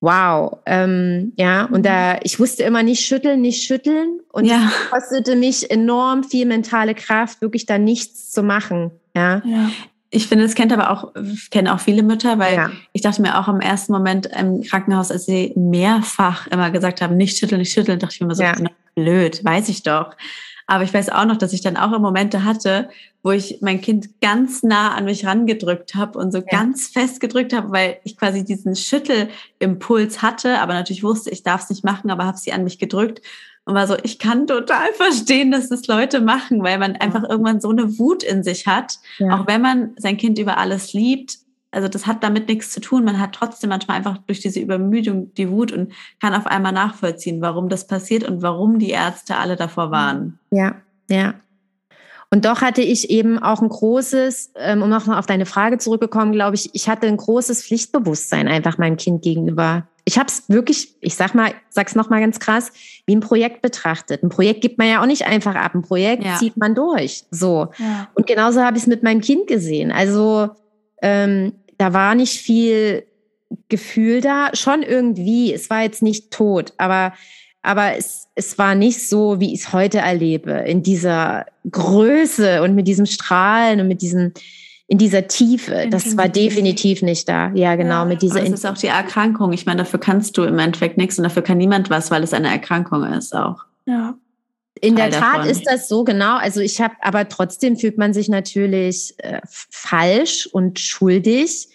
wow, ähm, ja, und da, ich wusste immer nicht schütteln, nicht schütteln und ja. es kostete mich enorm viel mentale Kraft, wirklich da nichts zu machen, ja. ja. Ich finde, das kennt aber auch, kennen auch viele Mütter, weil ja. ich dachte mir auch im ersten Moment im Krankenhaus, als sie mehrfach immer gesagt haben, nicht schütteln, nicht schütteln, dachte ich mir immer so, ja. blöd, weiß ich doch. Aber ich weiß auch noch, dass ich dann auch Momente hatte, wo ich mein Kind ganz nah an mich rangedrückt habe und so ja. ganz fest gedrückt habe, weil ich quasi diesen Schüttelimpuls hatte, aber natürlich wusste, ich darf es nicht machen, aber habe sie an mich gedrückt und war so, ich kann total verstehen, dass das Leute machen, weil man einfach irgendwann so eine Wut in sich hat, ja. auch wenn man sein Kind über alles liebt. Also das hat damit nichts zu tun. Man hat trotzdem manchmal einfach durch diese Übermüdung die Wut und kann auf einmal nachvollziehen, warum das passiert und warum die Ärzte alle davor waren. Ja, ja. Und doch hatte ich eben auch ein großes, ähm, um noch mal auf deine Frage zurückgekommen, glaube ich, ich hatte ein großes Pflichtbewusstsein einfach meinem Kind gegenüber. Ich habe es wirklich, ich sag mal, sag's noch mal ganz krass, wie ein Projekt betrachtet. Ein Projekt gibt man ja auch nicht einfach ab. Ein Projekt ja. zieht man durch. So. Ja. Und genauso habe ich es mit meinem Kind gesehen. Also ähm, da war nicht viel Gefühl da, schon irgendwie. Es war jetzt nicht tot, aber aber es, es war nicht so, wie ich es heute erlebe, in dieser Größe und mit diesem Strahlen und mit diesem, in dieser Tiefe. Das war definitiv nicht da. Ja, genau. Ja, mit dieser. Das ist auch die Erkrankung. Ich meine, dafür kannst du im Endeffekt nichts und dafür kann niemand was, weil es eine Erkrankung ist auch. Ja. In Teil der Tat davon. ist das so genau. Also ich habe, aber trotzdem fühlt man sich natürlich äh, falsch und schuldig,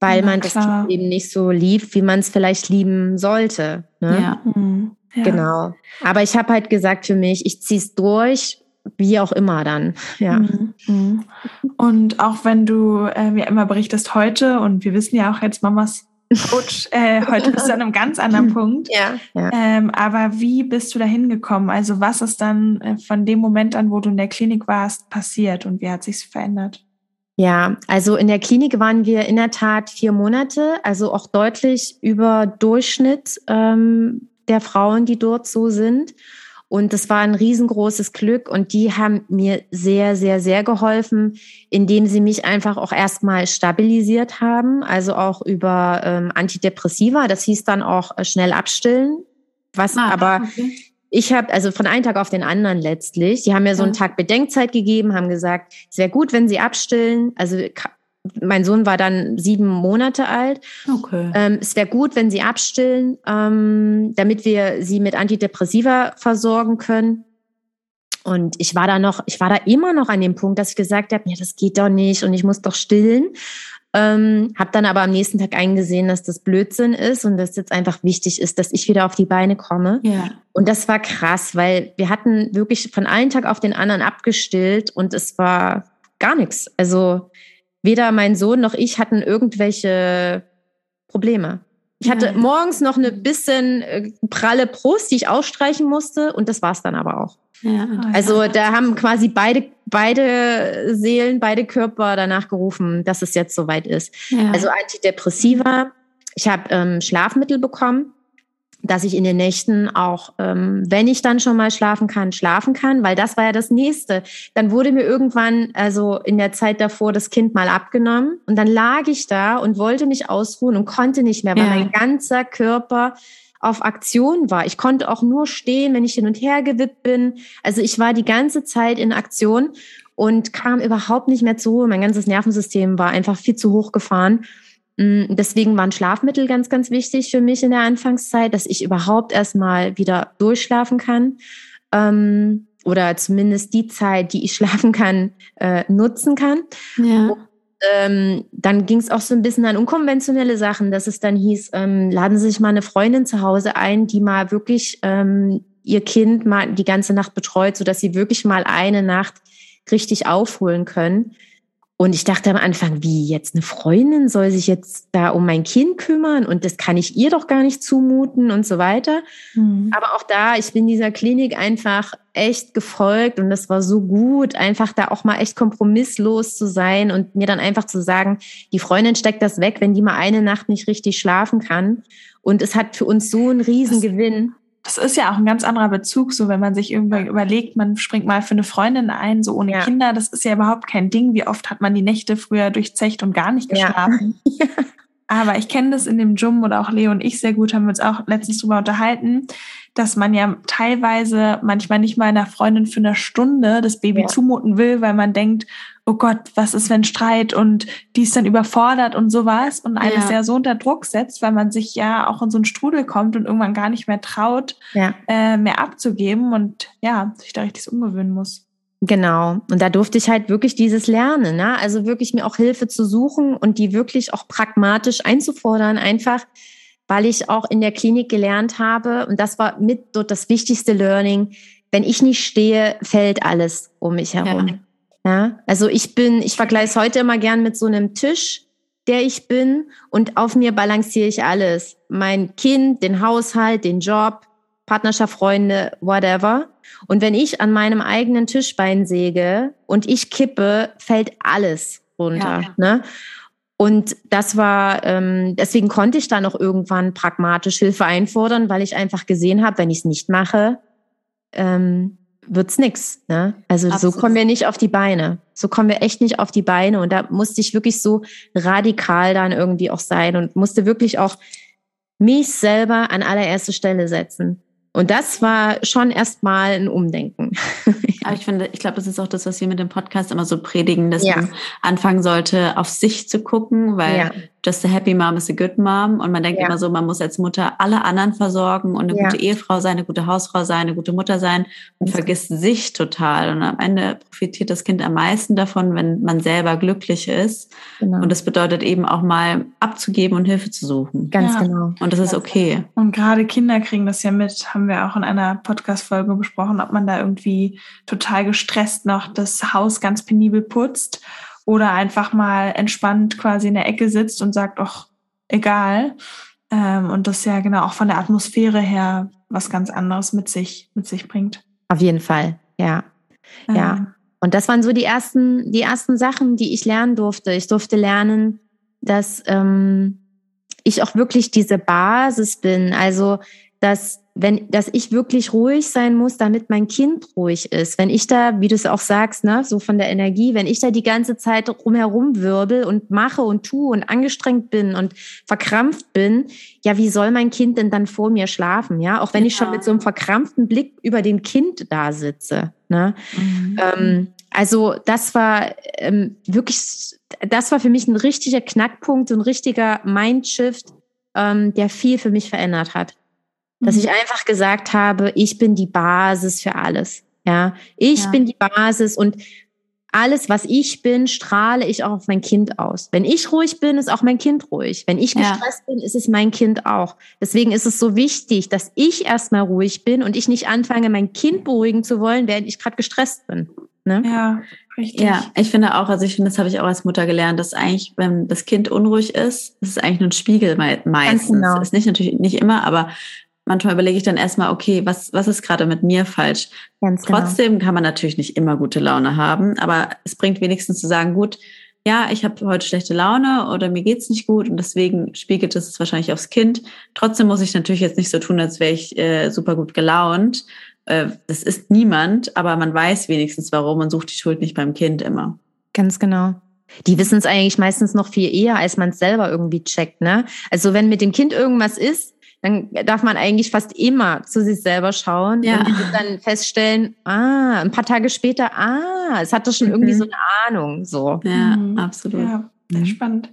weil Na, man klar. das eben nicht so liebt, wie man es vielleicht lieben sollte. Ne? Ja. Mhm. Ja. Genau. Aber ich habe halt gesagt für mich, ich ziehe es durch, wie auch immer dann. Ja. Mhm. mhm. Und auch wenn du äh, mir immer berichtest heute, und wir wissen ja auch jetzt Mamas Coach, äh, heute bist du an einem ganz anderen Punkt. Ja. ja. Ähm, aber wie bist du da hingekommen? Also was ist dann äh, von dem Moment an, wo du in der Klinik warst, passiert und wie hat sich verändert? Ja, also in der Klinik waren wir in der Tat vier Monate, also auch deutlich über Durchschnitt ähm, der Frauen, die dort so sind. Und das war ein riesengroßes Glück und die haben mir sehr, sehr, sehr geholfen, indem sie mich einfach auch erstmal stabilisiert haben, also auch über ähm, Antidepressiva. Das hieß dann auch äh, schnell abstillen. Was ah, aber okay. ich habe, also von einem Tag auf den anderen letztlich, die haben mir so einen Tag Bedenkzeit gegeben, haben gesagt, es wäre gut, wenn sie abstillen. Also mein Sohn war dann sieben Monate alt. Okay. Ähm, es wäre gut, wenn sie abstillen, ähm, damit wir sie mit Antidepressiva versorgen können. Und ich war da noch, ich war da immer noch an dem Punkt, dass ich gesagt habe, ja, das geht doch nicht und ich muss doch stillen. Ähm, habe dann aber am nächsten Tag eingesehen, dass das Blödsinn ist und dass jetzt einfach wichtig ist, dass ich wieder auf die Beine komme. Ja. Und das war krass, weil wir hatten wirklich von einem Tag auf den anderen abgestillt und es war gar nichts. Also weder mein Sohn noch ich hatten irgendwelche Probleme. Ich hatte ja. morgens noch eine bisschen äh, pralle Brust, die ich ausstreichen musste und das war's dann aber auch. Ja, also da haben quasi beide, beide Seelen, beide Körper danach gerufen, dass es jetzt soweit ist. Ja. Also Antidepressiva. Ich habe ähm, Schlafmittel bekommen dass ich in den Nächten auch, ähm, wenn ich dann schon mal schlafen kann, schlafen kann, weil das war ja das Nächste. Dann wurde mir irgendwann, also in der Zeit davor, das Kind mal abgenommen und dann lag ich da und wollte mich ausruhen und konnte nicht mehr, weil ja. mein ganzer Körper auf Aktion war. Ich konnte auch nur stehen, wenn ich hin und her gewippt bin. Also ich war die ganze Zeit in Aktion und kam überhaupt nicht mehr zur Ruhe. Mein ganzes Nervensystem war einfach viel zu hoch gefahren. Mm, deswegen waren Schlafmittel ganz, ganz wichtig für mich in der Anfangszeit, dass ich überhaupt erstmal wieder durchschlafen kann. Ähm, oder zumindest die Zeit, die ich schlafen kann, äh, nutzen kann. Ja. Und, ähm, dann ging es auch so ein bisschen an unkonventionelle Sachen, dass es dann hieß, ähm, laden Sie sich mal eine Freundin zu Hause ein, die mal wirklich ähm, ihr Kind mal die ganze Nacht betreut, sodass sie wirklich mal eine Nacht richtig aufholen können. Und ich dachte am Anfang, wie jetzt eine Freundin soll sich jetzt da um mein Kind kümmern und das kann ich ihr doch gar nicht zumuten und so weiter. Mhm. Aber auch da, ich bin dieser Klinik einfach echt gefolgt und das war so gut, einfach da auch mal echt kompromisslos zu sein und mir dann einfach zu sagen, die Freundin steckt das weg, wenn die mal eine Nacht nicht richtig schlafen kann. Und es hat für uns so einen Riesengewinn das ist ja auch ein ganz anderer Bezug, so wenn man sich irgendwie überlegt, man springt mal für eine Freundin ein, so ohne ja. Kinder, das ist ja überhaupt kein Ding. Wie oft hat man die Nächte früher durchzecht und gar nicht geschlafen? Ja. Aber ich kenne das in dem Jum oder auch Leo und ich sehr gut, haben wir uns auch letztens drüber unterhalten, dass man ja teilweise manchmal nicht mal einer Freundin für eine Stunde das Baby ja. zumuten will, weil man denkt, oh Gott, was ist, wenn Streit und die ist dann überfordert und sowas und alles ja. ja so unter Druck setzt, weil man sich ja auch in so einen Strudel kommt und irgendwann gar nicht mehr traut, ja. äh, mehr abzugeben und ja, sich da richtig umgewöhnen muss. Genau. Und da durfte ich halt wirklich dieses lernen, ne? also wirklich mir auch Hilfe zu suchen und die wirklich auch pragmatisch einzufordern, einfach weil ich auch in der Klinik gelernt habe, und das war mit dort das wichtigste Learning, wenn ich nicht stehe, fällt alles um mich herum. Ja. Ja? Also ich bin, ich vergleiche es heute immer gern mit so einem Tisch, der ich bin, und auf mir balanciere ich alles. Mein Kind, den Haushalt, den Job, Partnerschaft, Freunde, whatever. Und wenn ich an meinem eigenen Tischbein säge und ich kippe, fällt alles runter. Ja. Ne? Und das war, ähm, deswegen konnte ich dann auch irgendwann pragmatisch Hilfe einfordern, weil ich einfach gesehen habe, wenn ich es nicht mache, ähm, wird's nix. Ne? Also Absolut. so kommen wir nicht auf die Beine. So kommen wir echt nicht auf die Beine. Und da musste ich wirklich so radikal dann irgendwie auch sein und musste wirklich auch mich selber an allererste Stelle setzen. Und das war schon erstmal ein Umdenken. Aber ich finde, ich glaube, das ist auch das, was wir mit dem Podcast immer so predigen, dass ja. man anfangen sollte, auf sich zu gucken, weil ja. just a happy mom is a good mom. Und man denkt ja. immer so, man muss als Mutter alle anderen versorgen und eine gute Ehefrau sein, eine gute Hausfrau sein, eine gute Mutter sein und vergisst sich total. Und am Ende profitiert das Kind am meisten davon, wenn man selber glücklich ist. Genau. Und das bedeutet eben auch mal abzugeben und Hilfe zu suchen. Ganz genau. Und das ist okay. Und gerade Kinder kriegen das ja mit, haben wir auch in einer Podcast-Folge besprochen, ob man da irgendwie total gestresst noch das Haus ganz penibel putzt oder einfach mal entspannt quasi in der Ecke sitzt und sagt, ach, egal. Ähm, und das ja genau auch von der Atmosphäre her was ganz anderes mit sich, mit sich bringt. Auf jeden Fall, ja. Ähm. Ja. Und das waren so die ersten, die ersten Sachen, die ich lernen durfte. Ich durfte lernen, dass ähm, ich auch wirklich diese Basis bin. Also, dass wenn, dass ich wirklich ruhig sein muss, damit mein Kind ruhig ist. Wenn ich da, wie du es auch sagst, ne, so von der Energie, wenn ich da die ganze Zeit rumherum wirbel und mache und tue und angestrengt bin und verkrampft bin, ja, wie soll mein Kind denn dann vor mir schlafen? Ja, auch wenn ja. ich schon mit so einem verkrampften Blick über dem Kind da sitze. Ne? Mhm. Ähm, also das war ähm, wirklich, das war für mich ein richtiger Knackpunkt, ein richtiger Mindshift, ähm, der viel für mich verändert hat. Dass mhm. ich einfach gesagt habe, ich bin die Basis für alles. Ja, ich ja. bin die Basis und alles, was ich bin, strahle ich auch auf mein Kind aus. Wenn ich ruhig bin, ist auch mein Kind ruhig. Wenn ich gestresst ja. bin, ist es mein Kind auch. Deswegen ist es so wichtig, dass ich erstmal ruhig bin und ich nicht anfange, mein Kind beruhigen zu wollen, während ich gerade gestresst bin. Ne? Ja, richtig. Ja, ich finde auch, also ich finde, das habe ich auch als Mutter gelernt, dass eigentlich, wenn das Kind unruhig ist, ist es eigentlich nur ein Spiegel meistens. Genau. Ist nicht natürlich nicht immer, aber manchmal überlege ich dann erstmal, okay, was, was ist gerade mit mir falsch? Ganz genau. Trotzdem kann man natürlich nicht immer gute Laune haben, aber es bringt wenigstens zu sagen, gut, ja, ich habe heute schlechte Laune oder mir geht's nicht gut und deswegen spiegelt es wahrscheinlich aufs Kind. Trotzdem muss ich natürlich jetzt nicht so tun, als wäre ich äh, super gut gelaunt. Äh, das ist niemand, aber man weiß wenigstens warum und sucht die Schuld nicht beim Kind immer. Ganz genau. Die wissen es eigentlich meistens noch viel eher, als man es selber irgendwie checkt. Ne? Also wenn mit dem Kind irgendwas ist, dann darf man eigentlich fast immer zu sich selber schauen ja. und dann feststellen, ah, ein paar Tage später, ah, es hatte schon mhm. irgendwie so eine Ahnung. So. Ja, mhm. absolut. Ja, mhm. spannend.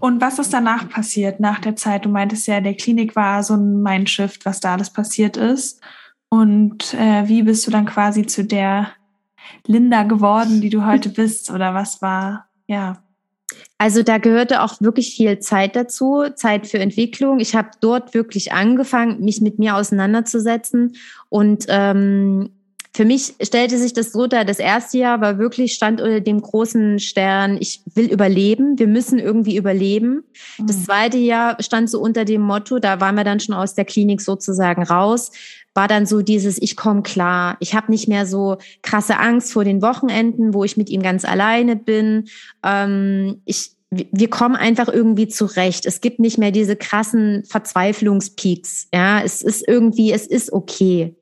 Und was ist danach passiert, nach der Zeit? Du meintest ja, der Klinik war so ein Mindshift, was da alles passiert ist. Und äh, wie bist du dann quasi zu der Linda geworden, die du heute bist? Oder was war, ja, also da gehörte auch wirklich viel Zeit dazu, Zeit für Entwicklung. Ich habe dort wirklich angefangen, mich mit mir auseinanderzusetzen. Und ähm, für mich stellte sich das so dar, das erste Jahr war wirklich, stand unter dem großen Stern, ich will überleben, wir müssen irgendwie überleben. Mhm. Das zweite Jahr stand so unter dem Motto, da waren wir dann schon aus der Klinik sozusagen raus, war dann so dieses, ich komme klar. Ich habe nicht mehr so krasse Angst vor den Wochenenden, wo ich mit ihm ganz alleine bin. Ähm, ich, wir kommen einfach irgendwie zurecht. Es gibt nicht mehr diese krassen Verzweiflungspeaks. Ja, es ist irgendwie, es ist okay.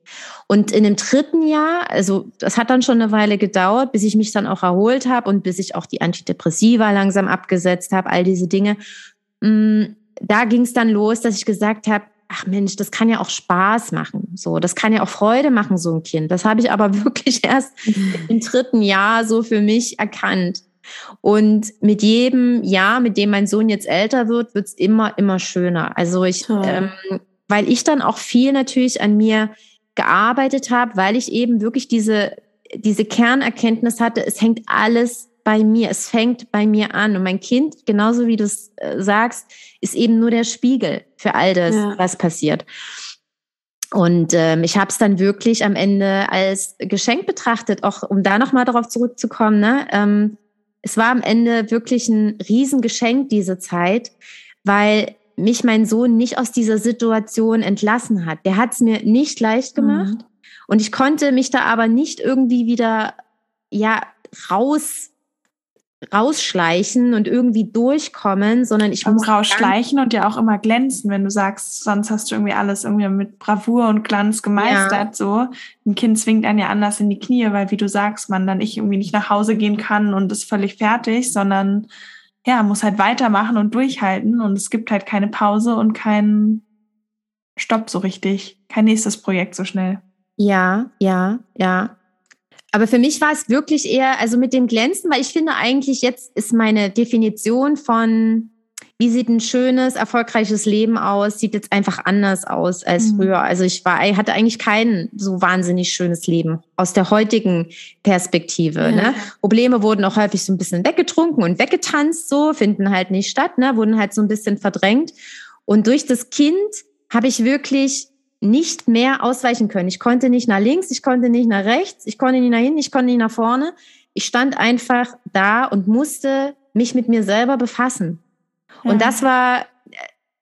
Und in dem dritten Jahr, also das hat dann schon eine Weile gedauert, bis ich mich dann auch erholt habe und bis ich auch die Antidepressiva langsam abgesetzt habe, all diese Dinge. mm, da ging es dann los, dass ich gesagt habe, ach Mensch, das kann ja auch Spaß machen. So, das kann ja auch Freude machen, so ein Kind. Das habe ich aber wirklich erst im dritten Jahr so für mich erkannt. Und mit jedem Jahr, mit dem mein Sohn jetzt älter wird, wird's immer, immer schöner. Also ich, ähm, weil ich dann auch viel natürlich an mir gearbeitet habe, weil ich eben wirklich diese, diese Kernerkenntnis hatte, es hängt alles bei mir, es fängt bei mir an. Und mein Kind, genauso wie du es äh, sagst, ist eben nur der Spiegel für all das, ja. was passiert. Und ähm, ich habe es dann wirklich am Ende als Geschenk betrachtet, auch um da nochmal darauf zurückzukommen. Ne? Ähm, es war am Ende wirklich ein Riesengeschenk, diese Zeit, weil mich mein Sohn nicht aus dieser Situation entlassen hat. Der hat es mir nicht leicht gemacht. Mhm. Und ich konnte mich da aber nicht irgendwie wieder, ja, raus rausschleichen und irgendwie durchkommen, sondern ich muss rausschleichen und ja auch immer glänzen, wenn du sagst, sonst hast du irgendwie alles irgendwie mit Bravour und Glanz gemeistert. Ja. So ein Kind zwingt einen ja anders in die Knie, weil wie du sagst, man dann nicht irgendwie nicht nach Hause gehen kann und ist völlig fertig, sondern ja muss halt weitermachen und durchhalten und es gibt halt keine Pause und keinen Stopp so richtig, kein nächstes Projekt so schnell. Ja, ja, ja. Aber für mich war es wirklich eher, also mit dem Glänzen, weil ich finde eigentlich jetzt ist meine Definition von, wie sieht ein schönes, erfolgreiches Leben aus, sieht jetzt einfach anders aus als mhm. früher. Also ich war, ich hatte eigentlich kein so wahnsinnig schönes Leben aus der heutigen Perspektive. Ja. Ne? Probleme wurden auch häufig so ein bisschen weggetrunken und weggetanzt, so finden halt nicht statt, ne? wurden halt so ein bisschen verdrängt. Und durch das Kind habe ich wirklich nicht mehr ausweichen können. Ich konnte nicht nach links, ich konnte nicht nach rechts, ich konnte nicht nach hinten, ich konnte nicht nach vorne. Ich stand einfach da und musste mich mit mir selber befassen. Ja. Und das war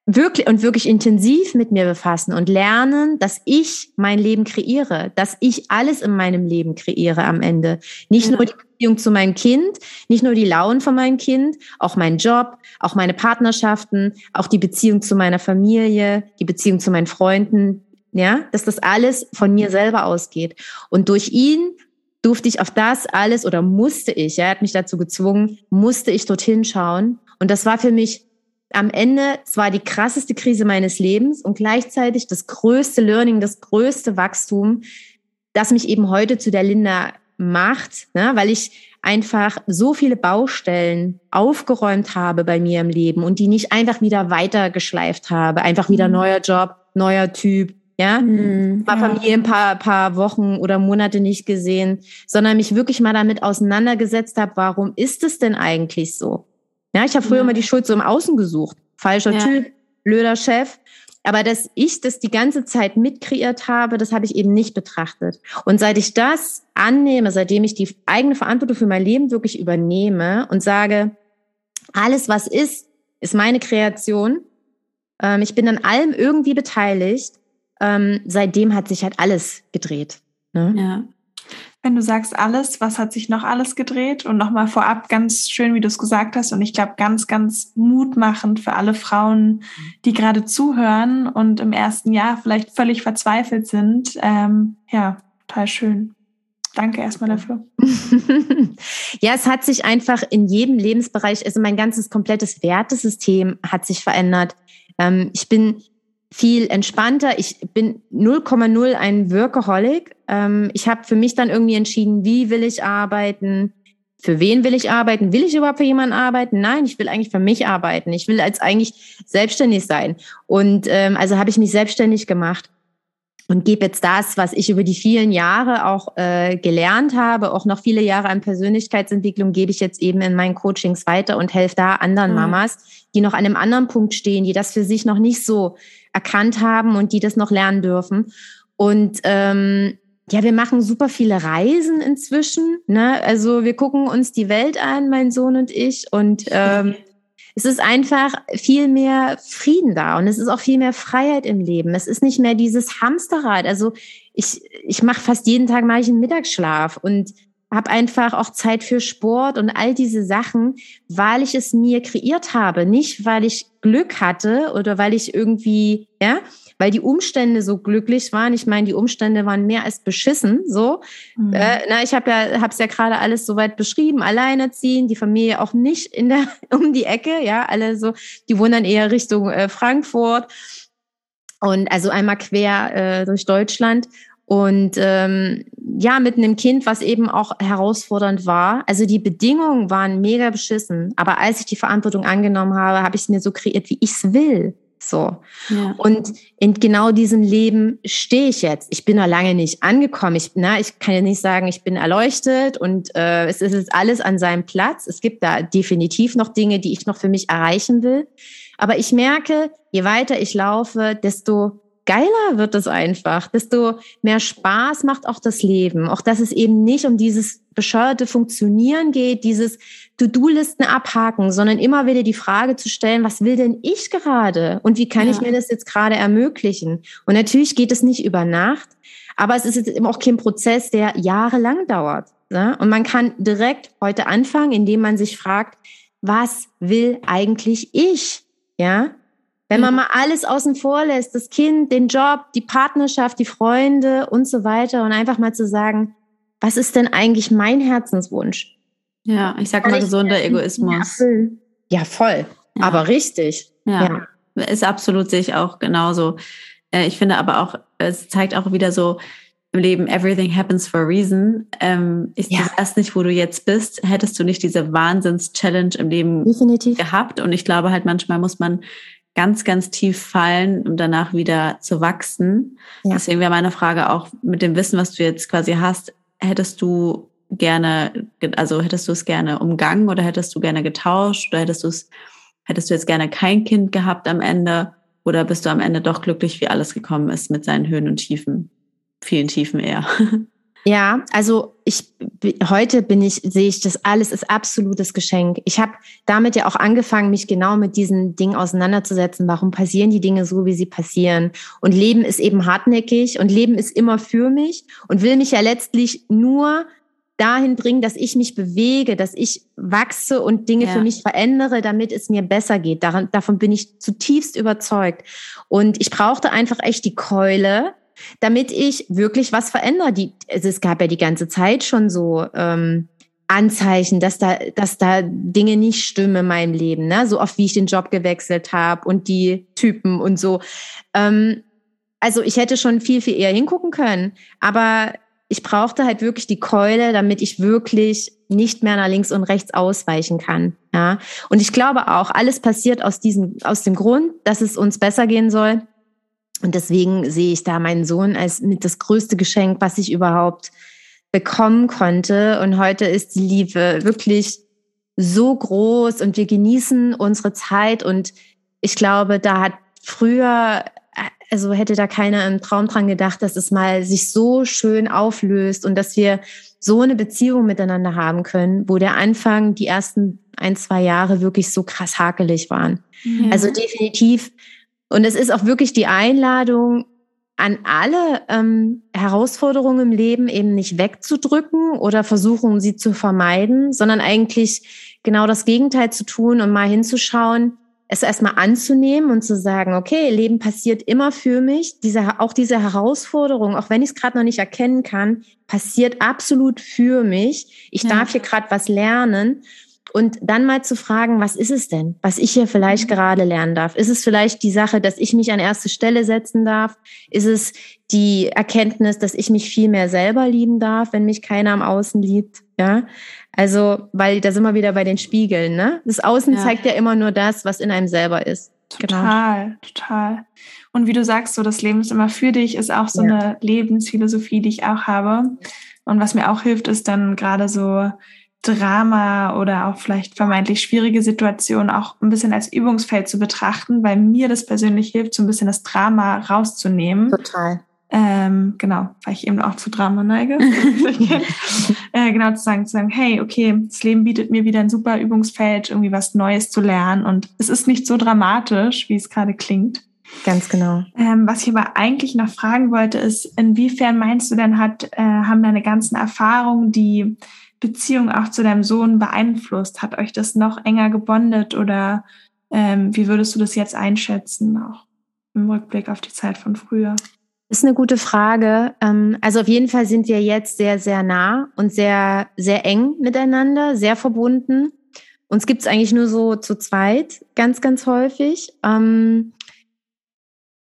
wirklich und wirklich intensiv mit mir befassen und lernen, dass ich mein Leben kreiere, dass ich alles in meinem Leben kreiere am Ende. Nicht ja. nur die Beziehung zu meinem Kind, nicht nur die Launen von meinem Kind, auch mein Job, auch meine Partnerschaften, auch die Beziehung zu meiner Familie, die Beziehung zu meinen Freunden, ja, dass das alles von mir selber ausgeht. Und durch ihn durfte ich auf das alles oder musste ich, er hat mich dazu gezwungen, musste ich dorthin schauen. Und das war für mich am Ende zwar die krasseste Krise meines Lebens und gleichzeitig das größte Learning, das größte Wachstum, das mich eben heute zu der Linda macht, ne, weil ich einfach so viele Baustellen aufgeräumt habe bei mir im Leben und die nicht einfach wieder weitergeschleift habe, einfach wieder mhm. neuer Job, neuer Typ, ja, mhm, mal ja. Familie ein paar, paar Wochen oder Monate nicht gesehen, sondern mich wirklich mal damit auseinandergesetzt habe, warum ist es denn eigentlich so? Ja, ich habe früher ja. immer die Schuld so im Außen gesucht. Falscher ja. Typ, blöder Chef. Aber dass ich das die ganze Zeit mitkreiert habe, das habe ich eben nicht betrachtet. Und seit ich das annehme, seitdem ich die eigene Verantwortung für mein Leben wirklich übernehme und sage, alles was ist, ist meine Kreation. Ähm, ich bin an allem irgendwie beteiligt ähm, seitdem hat sich halt alles gedreht. Ne? Ja. Wenn du sagst alles, was hat sich noch alles gedreht? Und nochmal vorab ganz schön, wie du es gesagt hast. Und ich glaube, ganz, ganz mutmachend für alle Frauen, die gerade zuhören und im ersten Jahr vielleicht völlig verzweifelt sind. Ähm, ja, total schön. Danke erstmal dafür. ja, es hat sich einfach in jedem Lebensbereich, also mein ganzes komplettes Wertesystem hat sich verändert. Ähm, ich bin viel entspannter. Ich bin 0,0 ein Workaholic. Ähm, ich habe für mich dann irgendwie entschieden, wie will ich arbeiten, für wen will ich arbeiten? Will ich überhaupt für jemanden arbeiten? Nein, ich will eigentlich für mich arbeiten. Ich will als eigentlich selbstständig sein. Und ähm, also habe ich mich selbstständig gemacht und gebe jetzt das, was ich über die vielen Jahre auch äh, gelernt habe, auch noch viele Jahre an Persönlichkeitsentwicklung, gebe ich jetzt eben in meinen Coachings weiter und helfe da anderen mhm. Mamas, die noch an einem anderen Punkt stehen, die das für sich noch nicht so erkannt haben und die das noch lernen dürfen. Und ähm, ja, wir machen super viele Reisen inzwischen. Ne? Also wir gucken uns die Welt an, mein Sohn und ich. Und ähm, es ist einfach viel mehr Frieden da und es ist auch viel mehr Freiheit im Leben. Es ist nicht mehr dieses Hamsterrad. Also ich, ich mache fast jeden Tag ich einen Mittagsschlaf und habe einfach auch Zeit für Sport und all diese Sachen, weil ich es mir kreiert habe, nicht weil ich Glück hatte oder weil ich irgendwie, ja, weil die Umstände so glücklich waren. Ich meine, die Umstände waren mehr als beschissen. So, mhm. äh, na, ich habe ja, habe es ja gerade alles soweit beschrieben. Alleinerziehen, die Familie auch nicht in der um die Ecke, ja, alle so, die wohnen dann eher Richtung äh, Frankfurt und also einmal quer äh, durch Deutschland. Und ähm, ja, mit einem Kind, was eben auch herausfordernd war. Also die Bedingungen waren mega beschissen. Aber als ich die Verantwortung angenommen habe, habe ich es mir so kreiert, wie ich es will. So. Ja. Und in genau diesem Leben stehe ich jetzt. Ich bin noch lange nicht angekommen. Ich, na, ich kann ja nicht sagen, ich bin erleuchtet und äh, es ist alles an seinem Platz. Es gibt da definitiv noch Dinge, die ich noch für mich erreichen will. Aber ich merke, je weiter ich laufe, desto geiler wird es einfach, desto mehr Spaß macht auch das Leben. Auch dass es eben nicht um dieses bescheuerte Funktionieren geht, dieses To-Do-Listen abhaken, sondern immer wieder die Frage zu stellen, was will denn ich gerade? Und wie kann ja. ich mir das jetzt gerade ermöglichen? Und natürlich geht es nicht über Nacht, aber es ist jetzt eben auch kein Prozess, der jahrelang dauert. Ne? Und man kann direkt heute anfangen, indem man sich fragt, was will eigentlich ich? Ja, wenn man mal alles außen vor lässt, das Kind, den Job, die Partnerschaft, die Freunde und so weiter und einfach mal zu sagen, was ist denn eigentlich mein Herzenswunsch? Ja, ich sag mal gesunder Egoismus. Ja, voll. Ja. Aber richtig. Ja. ja. Ist absolut sehe ich auch genauso. Äh, ich finde aber auch, es zeigt auch wieder so, im Leben everything happens for a reason. Ähm, ich ja. weiß nicht, wo du jetzt bist, hättest du nicht diese Wahnsinns-Challenge im Leben Definitiv. gehabt. Und ich glaube halt, manchmal muss man ganz, ganz tief fallen, um danach wieder zu wachsen. Ja. Deswegen wäre meine Frage auch mit dem Wissen, was du jetzt quasi hast, hättest du gerne, also hättest du es gerne umgangen oder hättest du gerne getauscht oder hättest du es, hättest du jetzt gerne kein Kind gehabt am Ende oder bist du am Ende doch glücklich, wie alles gekommen ist mit seinen Höhen und Tiefen? Vielen Tiefen eher. Ja, also ich heute bin ich sehe ich das alles ist absolutes Geschenk. Ich habe damit ja auch angefangen, mich genau mit diesen Dingen auseinanderzusetzen. Warum passieren die Dinge so, wie sie passieren? Und Leben ist eben hartnäckig und Leben ist immer für mich und will mich ja letztlich nur dahin bringen, dass ich mich bewege, dass ich wachse und Dinge ja. für mich verändere, damit es mir besser geht. Daran, davon bin ich zutiefst überzeugt. Und ich brauchte einfach echt die Keule, damit ich wirklich was verändere. Die, also es gab ja die ganze Zeit schon so ähm, Anzeichen, dass da, dass da Dinge nicht stimmen in meinem Leben, ne? so oft wie ich den Job gewechselt habe und die Typen und so. Ähm, also ich hätte schon viel, viel eher hingucken können, aber ich brauchte halt wirklich die Keule, damit ich wirklich nicht mehr nach links und rechts ausweichen kann. Ja, und ich glaube auch, alles passiert aus diesem, aus dem Grund, dass es uns besser gehen soll. Und deswegen sehe ich da meinen Sohn als mit das größte Geschenk, was ich überhaupt bekommen konnte. Und heute ist die Liebe wirklich so groß und wir genießen unsere Zeit. Und ich glaube, da hat früher, also hätte da keiner einen Traum dran gedacht, dass es mal sich so schön auflöst und dass wir so eine Beziehung miteinander haben können, wo der Anfang, die ersten ein, zwei Jahre wirklich so krass hakelig waren. Ja. Also definitiv und es ist auch wirklich die Einladung an alle ähm, Herausforderungen im Leben eben nicht wegzudrücken oder versuchen, sie zu vermeiden, sondern eigentlich genau das Gegenteil zu tun und mal hinzuschauen, es erstmal anzunehmen und zu sagen, okay, Leben passiert immer für mich. Diese, auch diese Herausforderung, auch wenn ich es gerade noch nicht erkennen kann, passiert absolut für mich. Ich ja. darf hier gerade was lernen. Und dann mal zu fragen, was ist es denn, was ich hier vielleicht mhm. gerade lernen darf? Ist es vielleicht die Sache, dass ich mich an erste Stelle setzen darf? Ist es die Erkenntnis, dass ich mich viel mehr selber lieben darf, wenn mich keiner am Außen liebt? Ja, also, weil da sind wir wieder bei den Spiegeln, ne? Das Außen ja. zeigt ja immer nur das, was in einem selber ist. Total, genau. total. Und wie du sagst, so das Leben ist immer für dich, ist auch so ja. eine Lebensphilosophie, die ich auch habe. Und was mir auch hilft, ist dann gerade so Drama oder auch vielleicht vermeintlich schwierige Situationen auch ein bisschen als Übungsfeld zu betrachten, weil mir das persönlich hilft, so ein bisschen das Drama rauszunehmen. Total. Ähm, genau, weil ich eben auch zu Drama neige. äh, genau zu sagen, zu sagen, hey, okay, das Leben bietet mir wieder ein super Übungsfeld, irgendwie was Neues zu lernen und es ist nicht so dramatisch, wie es gerade klingt. Ganz genau. Ähm, was ich aber eigentlich noch fragen wollte, ist, inwiefern meinst du denn, hat, äh, haben deine ganzen Erfahrungen, die Beziehung auch zu deinem Sohn beeinflusst? Hat euch das noch enger gebondet oder ähm, wie würdest du das jetzt einschätzen auch? im Rückblick auf die Zeit von früher? Ist eine gute Frage. Ähm, also auf jeden Fall sind wir jetzt sehr, sehr nah und sehr, sehr eng miteinander, sehr verbunden. Uns gibt es eigentlich nur so zu zweit, ganz, ganz häufig. Ähm,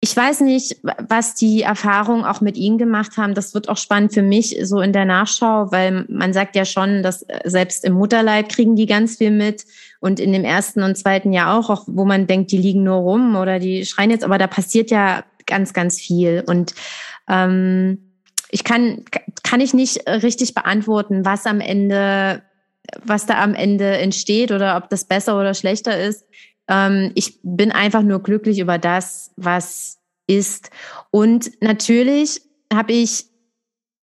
ich weiß nicht, was die Erfahrungen auch mit Ihnen gemacht haben. Das wird auch spannend für mich so in der Nachschau, weil man sagt ja schon, dass äh, selbst im Mutterleib kriegen die ganz viel mit und in dem ersten und zweiten Jahr auch, auch wo man denkt, die liegen nur rum oder die schreien jetzt, aber da passiert ja ganz, ganz viel und ähm, ich kann, kann ich nicht richtig beantworten, was am Ende, was da am Ende entsteht oder ob das besser oder schlechter ist. Ähm, ich bin einfach nur glücklich über das, was ist. Und natürlich habe ich,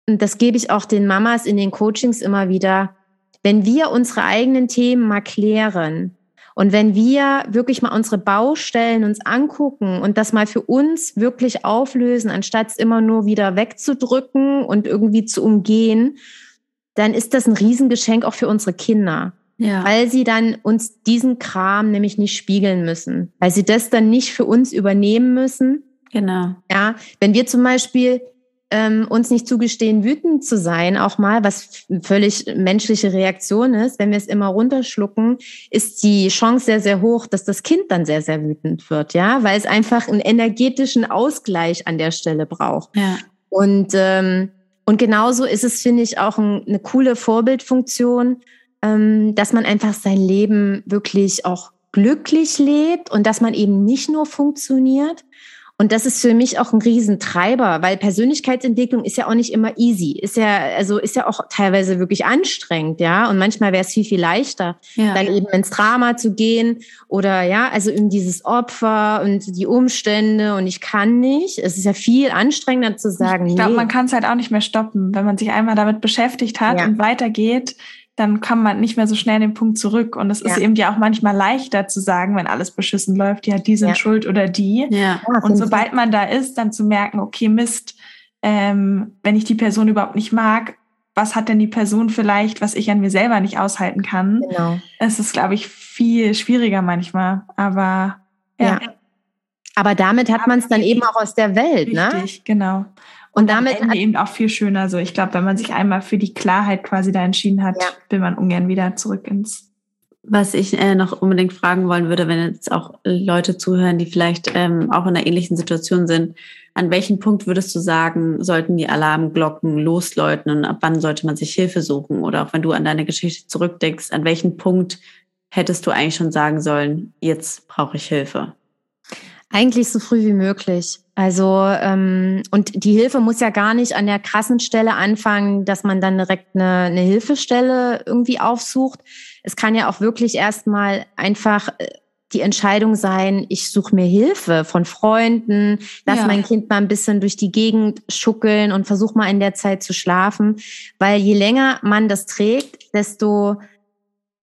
und das gebe ich auch den Mamas in den Coachings immer wieder, wenn wir unsere eigenen Themen mal klären und wenn wir wirklich mal unsere Baustellen uns angucken und das mal für uns wirklich auflösen, anstatt es immer nur wieder wegzudrücken und irgendwie zu umgehen, dann ist das ein Riesengeschenk auch für unsere Kinder. Ja. Weil sie dann uns diesen Kram nämlich nicht spiegeln müssen. Weil sie das dann nicht für uns übernehmen müssen. Genau. Ja, wenn wir zum Beispiel ähm, uns nicht zugestehen, wütend zu sein, auch mal, was völlig menschliche Reaktion ist, wenn wir es immer runterschlucken, ist die Chance sehr, sehr hoch, dass das Kind dann sehr, sehr wütend wird, ja, weil es einfach einen energetischen Ausgleich an der Stelle braucht. Ja. Und, ähm, und genauso ist es, finde ich, auch ein, eine coole Vorbildfunktion, dass man einfach sein Leben wirklich auch glücklich lebt und dass man eben nicht nur funktioniert. Und das ist für mich auch ein Riesentreiber, weil Persönlichkeitsentwicklung ist ja auch nicht immer easy. Ist ja, also ist ja auch teilweise wirklich anstrengend, ja. Und manchmal wäre es viel, viel leichter, ja. dann eben ins Drama zu gehen oder ja, also in dieses Opfer und die Umstände und ich kann nicht. Es ist ja viel anstrengender zu sagen. Ich glaube, nee. man kann es halt auch nicht mehr stoppen, wenn man sich einmal damit beschäftigt hat ja. und weitergeht dann kann man nicht mehr so schnell den Punkt zurück. Und es ja. ist eben ja auch manchmal leichter zu sagen, wenn alles beschissen läuft, ja, die sind ja. schuld oder die. Ja. Und sobald man da ist, dann zu merken, okay, Mist, ähm, wenn ich die Person überhaupt nicht mag, was hat denn die Person vielleicht, was ich an mir selber nicht aushalten kann? Genau. Es ist, glaube ich, viel schwieriger manchmal. Aber ja. ja. Aber damit hat man es dann eben auch aus der Welt, Richtig, ne? Richtig, genau. Und damit am Ende eben auch viel schöner. So, ich glaube, wenn man sich einmal für die Klarheit quasi da entschieden hat, ja. will man ungern wieder zurück ins. Was ich äh, noch unbedingt fragen wollen würde, wenn jetzt auch Leute zuhören, die vielleicht ähm, auch in einer ähnlichen Situation sind, an welchem Punkt würdest du sagen, sollten die Alarmglocken losläuten und ab wann sollte man sich Hilfe suchen? Oder auch wenn du an deine Geschichte zurückdenkst, an welchem Punkt hättest du eigentlich schon sagen sollen, jetzt brauche ich Hilfe? Eigentlich so früh wie möglich. Also ähm, und die Hilfe muss ja gar nicht an der krassen Stelle anfangen, dass man dann direkt eine, eine Hilfestelle irgendwie aufsucht. Es kann ja auch wirklich erstmal einfach äh, die Entscheidung sein, ich suche mir Hilfe von Freunden, lass ja. mein Kind mal ein bisschen durch die Gegend schuckeln und versuch mal in der Zeit zu schlafen. Weil je länger man das trägt, desto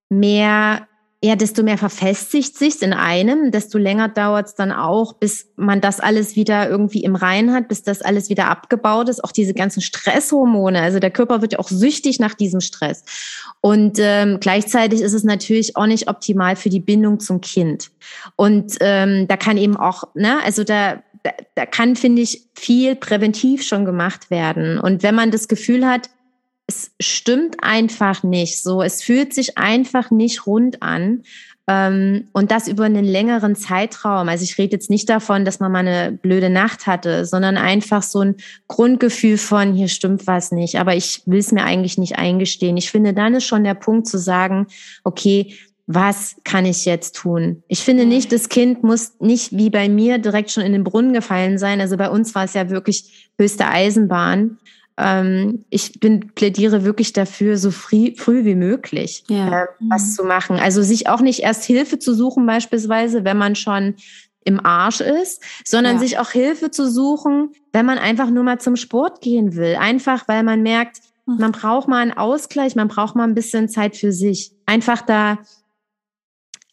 mehr ja, desto mehr verfestigt sich's in einem, desto länger dauert's dann auch, bis man das alles wieder irgendwie im Rein hat, bis das alles wieder abgebaut ist. Auch diese ganzen Stresshormone. Also der Körper wird ja auch süchtig nach diesem Stress. Und ähm, gleichzeitig ist es natürlich auch nicht optimal für die Bindung zum Kind. Und ähm, da kann eben auch, ne, also da, da, da kann, finde ich, viel präventiv schon gemacht werden. Und wenn man das Gefühl hat, es stimmt einfach nicht so. Es fühlt sich einfach nicht rund an. Ähm, und das über einen längeren Zeitraum. Also ich rede jetzt nicht davon, dass man mal eine blöde Nacht hatte, sondern einfach so ein Grundgefühl von, hier stimmt was nicht, aber ich will es mir eigentlich nicht eingestehen. Ich finde, dann ist schon der Punkt zu sagen, okay, was kann ich jetzt tun? Ich finde nicht, das Kind muss nicht wie bei mir direkt schon in den Brunnen gefallen sein. Also bei uns war es ja wirklich höchste Eisenbahn ähm, ich bin, plädiere wirklich dafür, so früh, früh wie möglich ja. äh, was mhm. zu machen. Also sich auch nicht erst Hilfe zu suchen, beispielsweise, wenn man schon im Arsch ist, sondern ja. sich auch Hilfe zu suchen, wenn man einfach nur mal zum Sport gehen will. Einfach, weil man merkt, mhm. man braucht mal einen Ausgleich, man braucht mal ein bisschen Zeit für sich. Einfach da,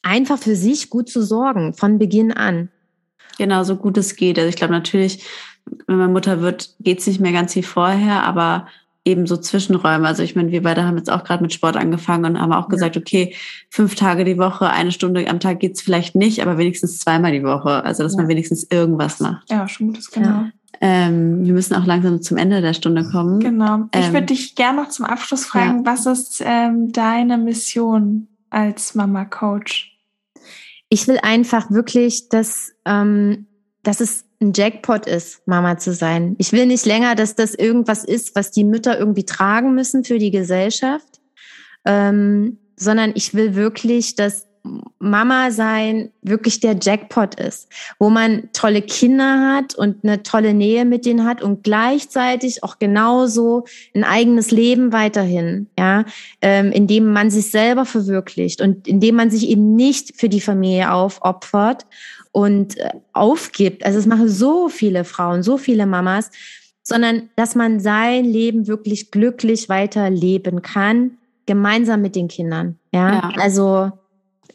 einfach für sich gut zu sorgen, von Beginn an. Genau, so gut es geht. Also ich glaube natürlich, wenn man Mutter wird, geht es nicht mehr ganz wie vorher, aber eben so Zwischenräume. Also ich meine, wir beide haben jetzt auch gerade mit Sport angefangen und haben auch gesagt, okay, fünf Tage die Woche, eine Stunde am Tag geht's vielleicht nicht, aber wenigstens zweimal die Woche. Also dass ja. man wenigstens irgendwas macht. Ja, schon gutes, genau. Ähm, wir müssen auch langsam zum Ende der Stunde kommen. Genau. Ich ähm, würde dich gerne noch zum Abschluss fragen, ja. was ist ähm, deine Mission als Mama-Coach? Ich will einfach wirklich, dass, ähm, dass es ein Jackpot ist, Mama zu sein. Ich will nicht länger, dass das irgendwas ist, was die Mütter irgendwie tragen müssen für die Gesellschaft, ähm, sondern ich will wirklich, dass Mama sein wirklich der Jackpot ist, wo man tolle Kinder hat und eine tolle Nähe mit denen hat und gleichzeitig auch genauso ein eigenes Leben weiterhin, ja, ähm, indem man sich selber verwirklicht und indem man sich eben nicht für die Familie aufopfert und äh, aufgibt. Also es machen so viele Frauen, so viele Mamas, sondern dass man sein Leben wirklich glücklich weiterleben kann, gemeinsam mit den Kindern. Ja, ja. also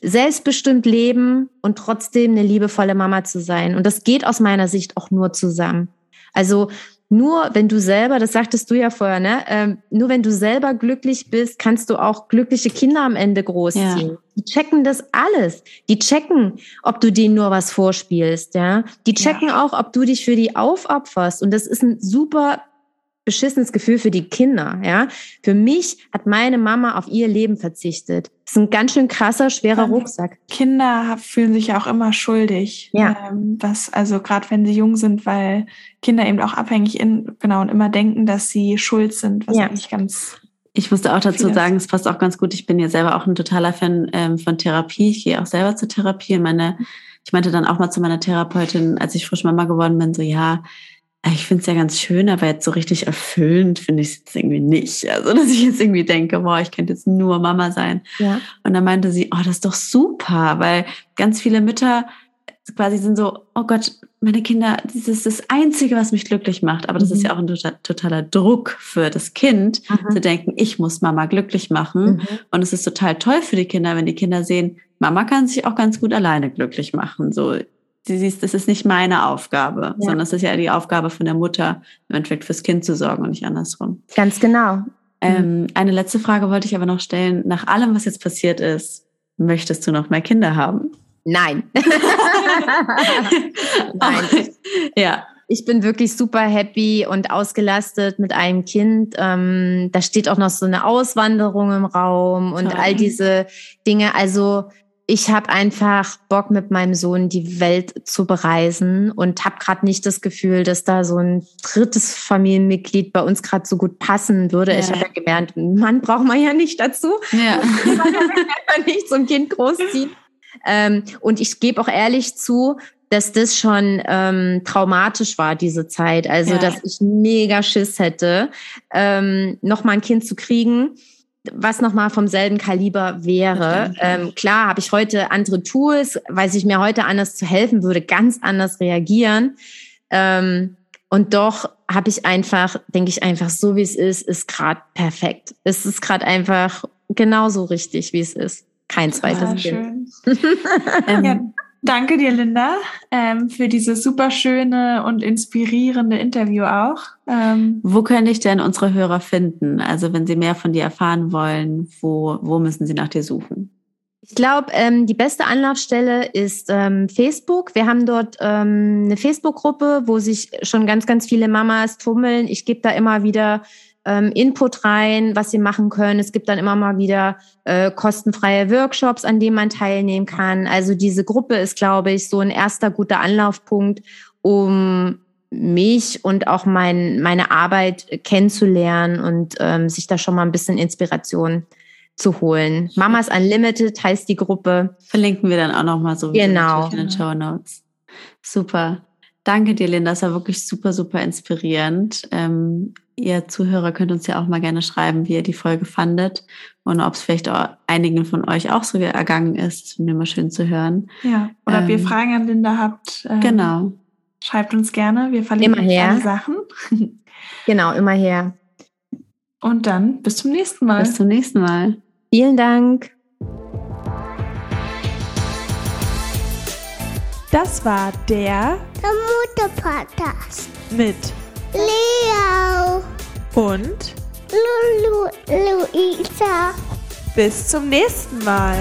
selbstbestimmt leben und trotzdem eine liebevolle Mama zu sein. Und das geht aus meiner Sicht auch nur zusammen. Also nur wenn du selber, das sagtest du ja vorher, ne, ähm, nur wenn du selber glücklich bist, kannst du auch glückliche Kinder am Ende großziehen. Ja. Die checken das alles. Die checken, ob du denen nur was vorspielst, ja. Die checken ja. auch, ob du dich für die aufopferst. Und das ist ein super beschissenes Gefühl für die Kinder, ja. Für mich hat meine Mama auf ihr Leben verzichtet. Das ist ein ganz schön krasser, schwerer Rucksack. Kinder fühlen sich ja auch immer schuldig. Ja. Ähm, was, also gerade wenn sie jung sind, weil Kinder eben auch abhängig in, genau, und immer denken, dass sie schuld sind, was ja. eigentlich ganz ich musste auch dazu sagen, es passt auch ganz gut. Ich bin ja selber auch ein totaler Fan ähm, von Therapie. Ich gehe auch selber zur Therapie. Und meine, ich meinte dann auch mal zu meiner Therapeutin, als ich frisch Mama geworden bin, so ja, ich finde es ja ganz schön, aber jetzt so richtig erfüllend finde ich es jetzt irgendwie nicht. Also, dass ich jetzt irgendwie denke, boah, ich könnte jetzt nur Mama sein. Ja. Und dann meinte sie, oh, das ist doch super, weil ganz viele Mütter quasi sind so, oh Gott, meine Kinder, das ist das Einzige, was mich glücklich macht. Aber das mhm. ist ja auch ein total, totaler Druck für das Kind, mhm. zu denken, ich muss Mama glücklich machen. Mhm. Und es ist total toll für die Kinder, wenn die Kinder sehen, Mama kann sich auch ganz gut alleine glücklich machen. So, sie siehst, das ist nicht meine Aufgabe, ja. sondern es ist ja die Aufgabe von der Mutter, im Endeffekt fürs Kind zu sorgen und nicht andersrum. Ganz genau. Ähm, eine letzte Frage wollte ich aber noch stellen. Nach allem, was jetzt passiert ist, möchtest du noch mehr Kinder haben? Nein. Nein. ja. Ich bin wirklich super happy und ausgelastet mit einem Kind. Ähm, da steht auch noch so eine Auswanderung im Raum und Toll. all diese Dinge. Also ich habe einfach Bock mit meinem Sohn die Welt zu bereisen und habe gerade nicht das Gefühl, dass da so ein drittes Familienmitglied bei uns gerade so gut passen würde. Ja. Ich habe ja gemerkt, Mann braucht man ja nicht dazu. Ja. nicht zum Kind großziehen. Ähm, und ich gebe auch ehrlich zu, dass das schon ähm, traumatisch war, diese Zeit. Also, ja. dass ich mega Schiss hätte, ähm, noch mal ein Kind zu kriegen was nochmal vom selben Kaliber wäre. Ähm, klar habe ich heute andere Tools, weiß ich mir heute anders zu helfen würde, ganz anders reagieren. Ähm, und doch habe ich einfach, denke ich einfach, so wie es ist, ist gerade perfekt. Es ist gerade einfach genauso richtig, wie es ist. Kein zweites Kind. ähm, ja, Danke dir, Linda, ähm, für dieses super schöne und inspirierende Interview auch. Ähm, wo können ich denn unsere Hörer finden? Also wenn sie mehr von dir erfahren wollen, wo, wo müssen sie nach dir suchen? Ich glaube, ähm, die beste Anlaufstelle ist ähm, Facebook. Wir haben dort ähm, eine Facebook-Gruppe, wo sich schon ganz, ganz viele Mamas tummeln. Ich gebe da immer wieder ähm, Input rein, was sie machen können. Es gibt dann immer mal wieder äh, kostenfreie Workshops, an denen man teilnehmen kann. Also diese Gruppe ist, glaube ich, so ein erster guter Anlaufpunkt, um mich und auch mein, meine Arbeit kennenzulernen und ähm, sich da schon mal ein bisschen Inspiration zu holen. Mamas Unlimited heißt die Gruppe. Verlinken wir dann auch noch mal so genau. in den Show Notes. Super. Danke dir, Linda. Das war wirklich super, super inspirierend. Ähm, ihr Zuhörer könnt uns ja auch mal gerne schreiben, wie ihr die Folge fandet und ob es vielleicht auch einigen von euch auch so ergangen ist. Das finde ich immer schön zu hören. Ja, oder ähm, ob ihr ähm, Fragen an Linda habt. Ähm, genau. Schreibt uns gerne. Wir verlinken immer her. alle Sachen. genau, immer her. Und dann bis zum nächsten Mal. Bis zum nächsten Mal. Vielen Dank. Das war der, der Mutter-Podcast mit Leo und Lulu, Luisa. Bis zum nächsten Mal.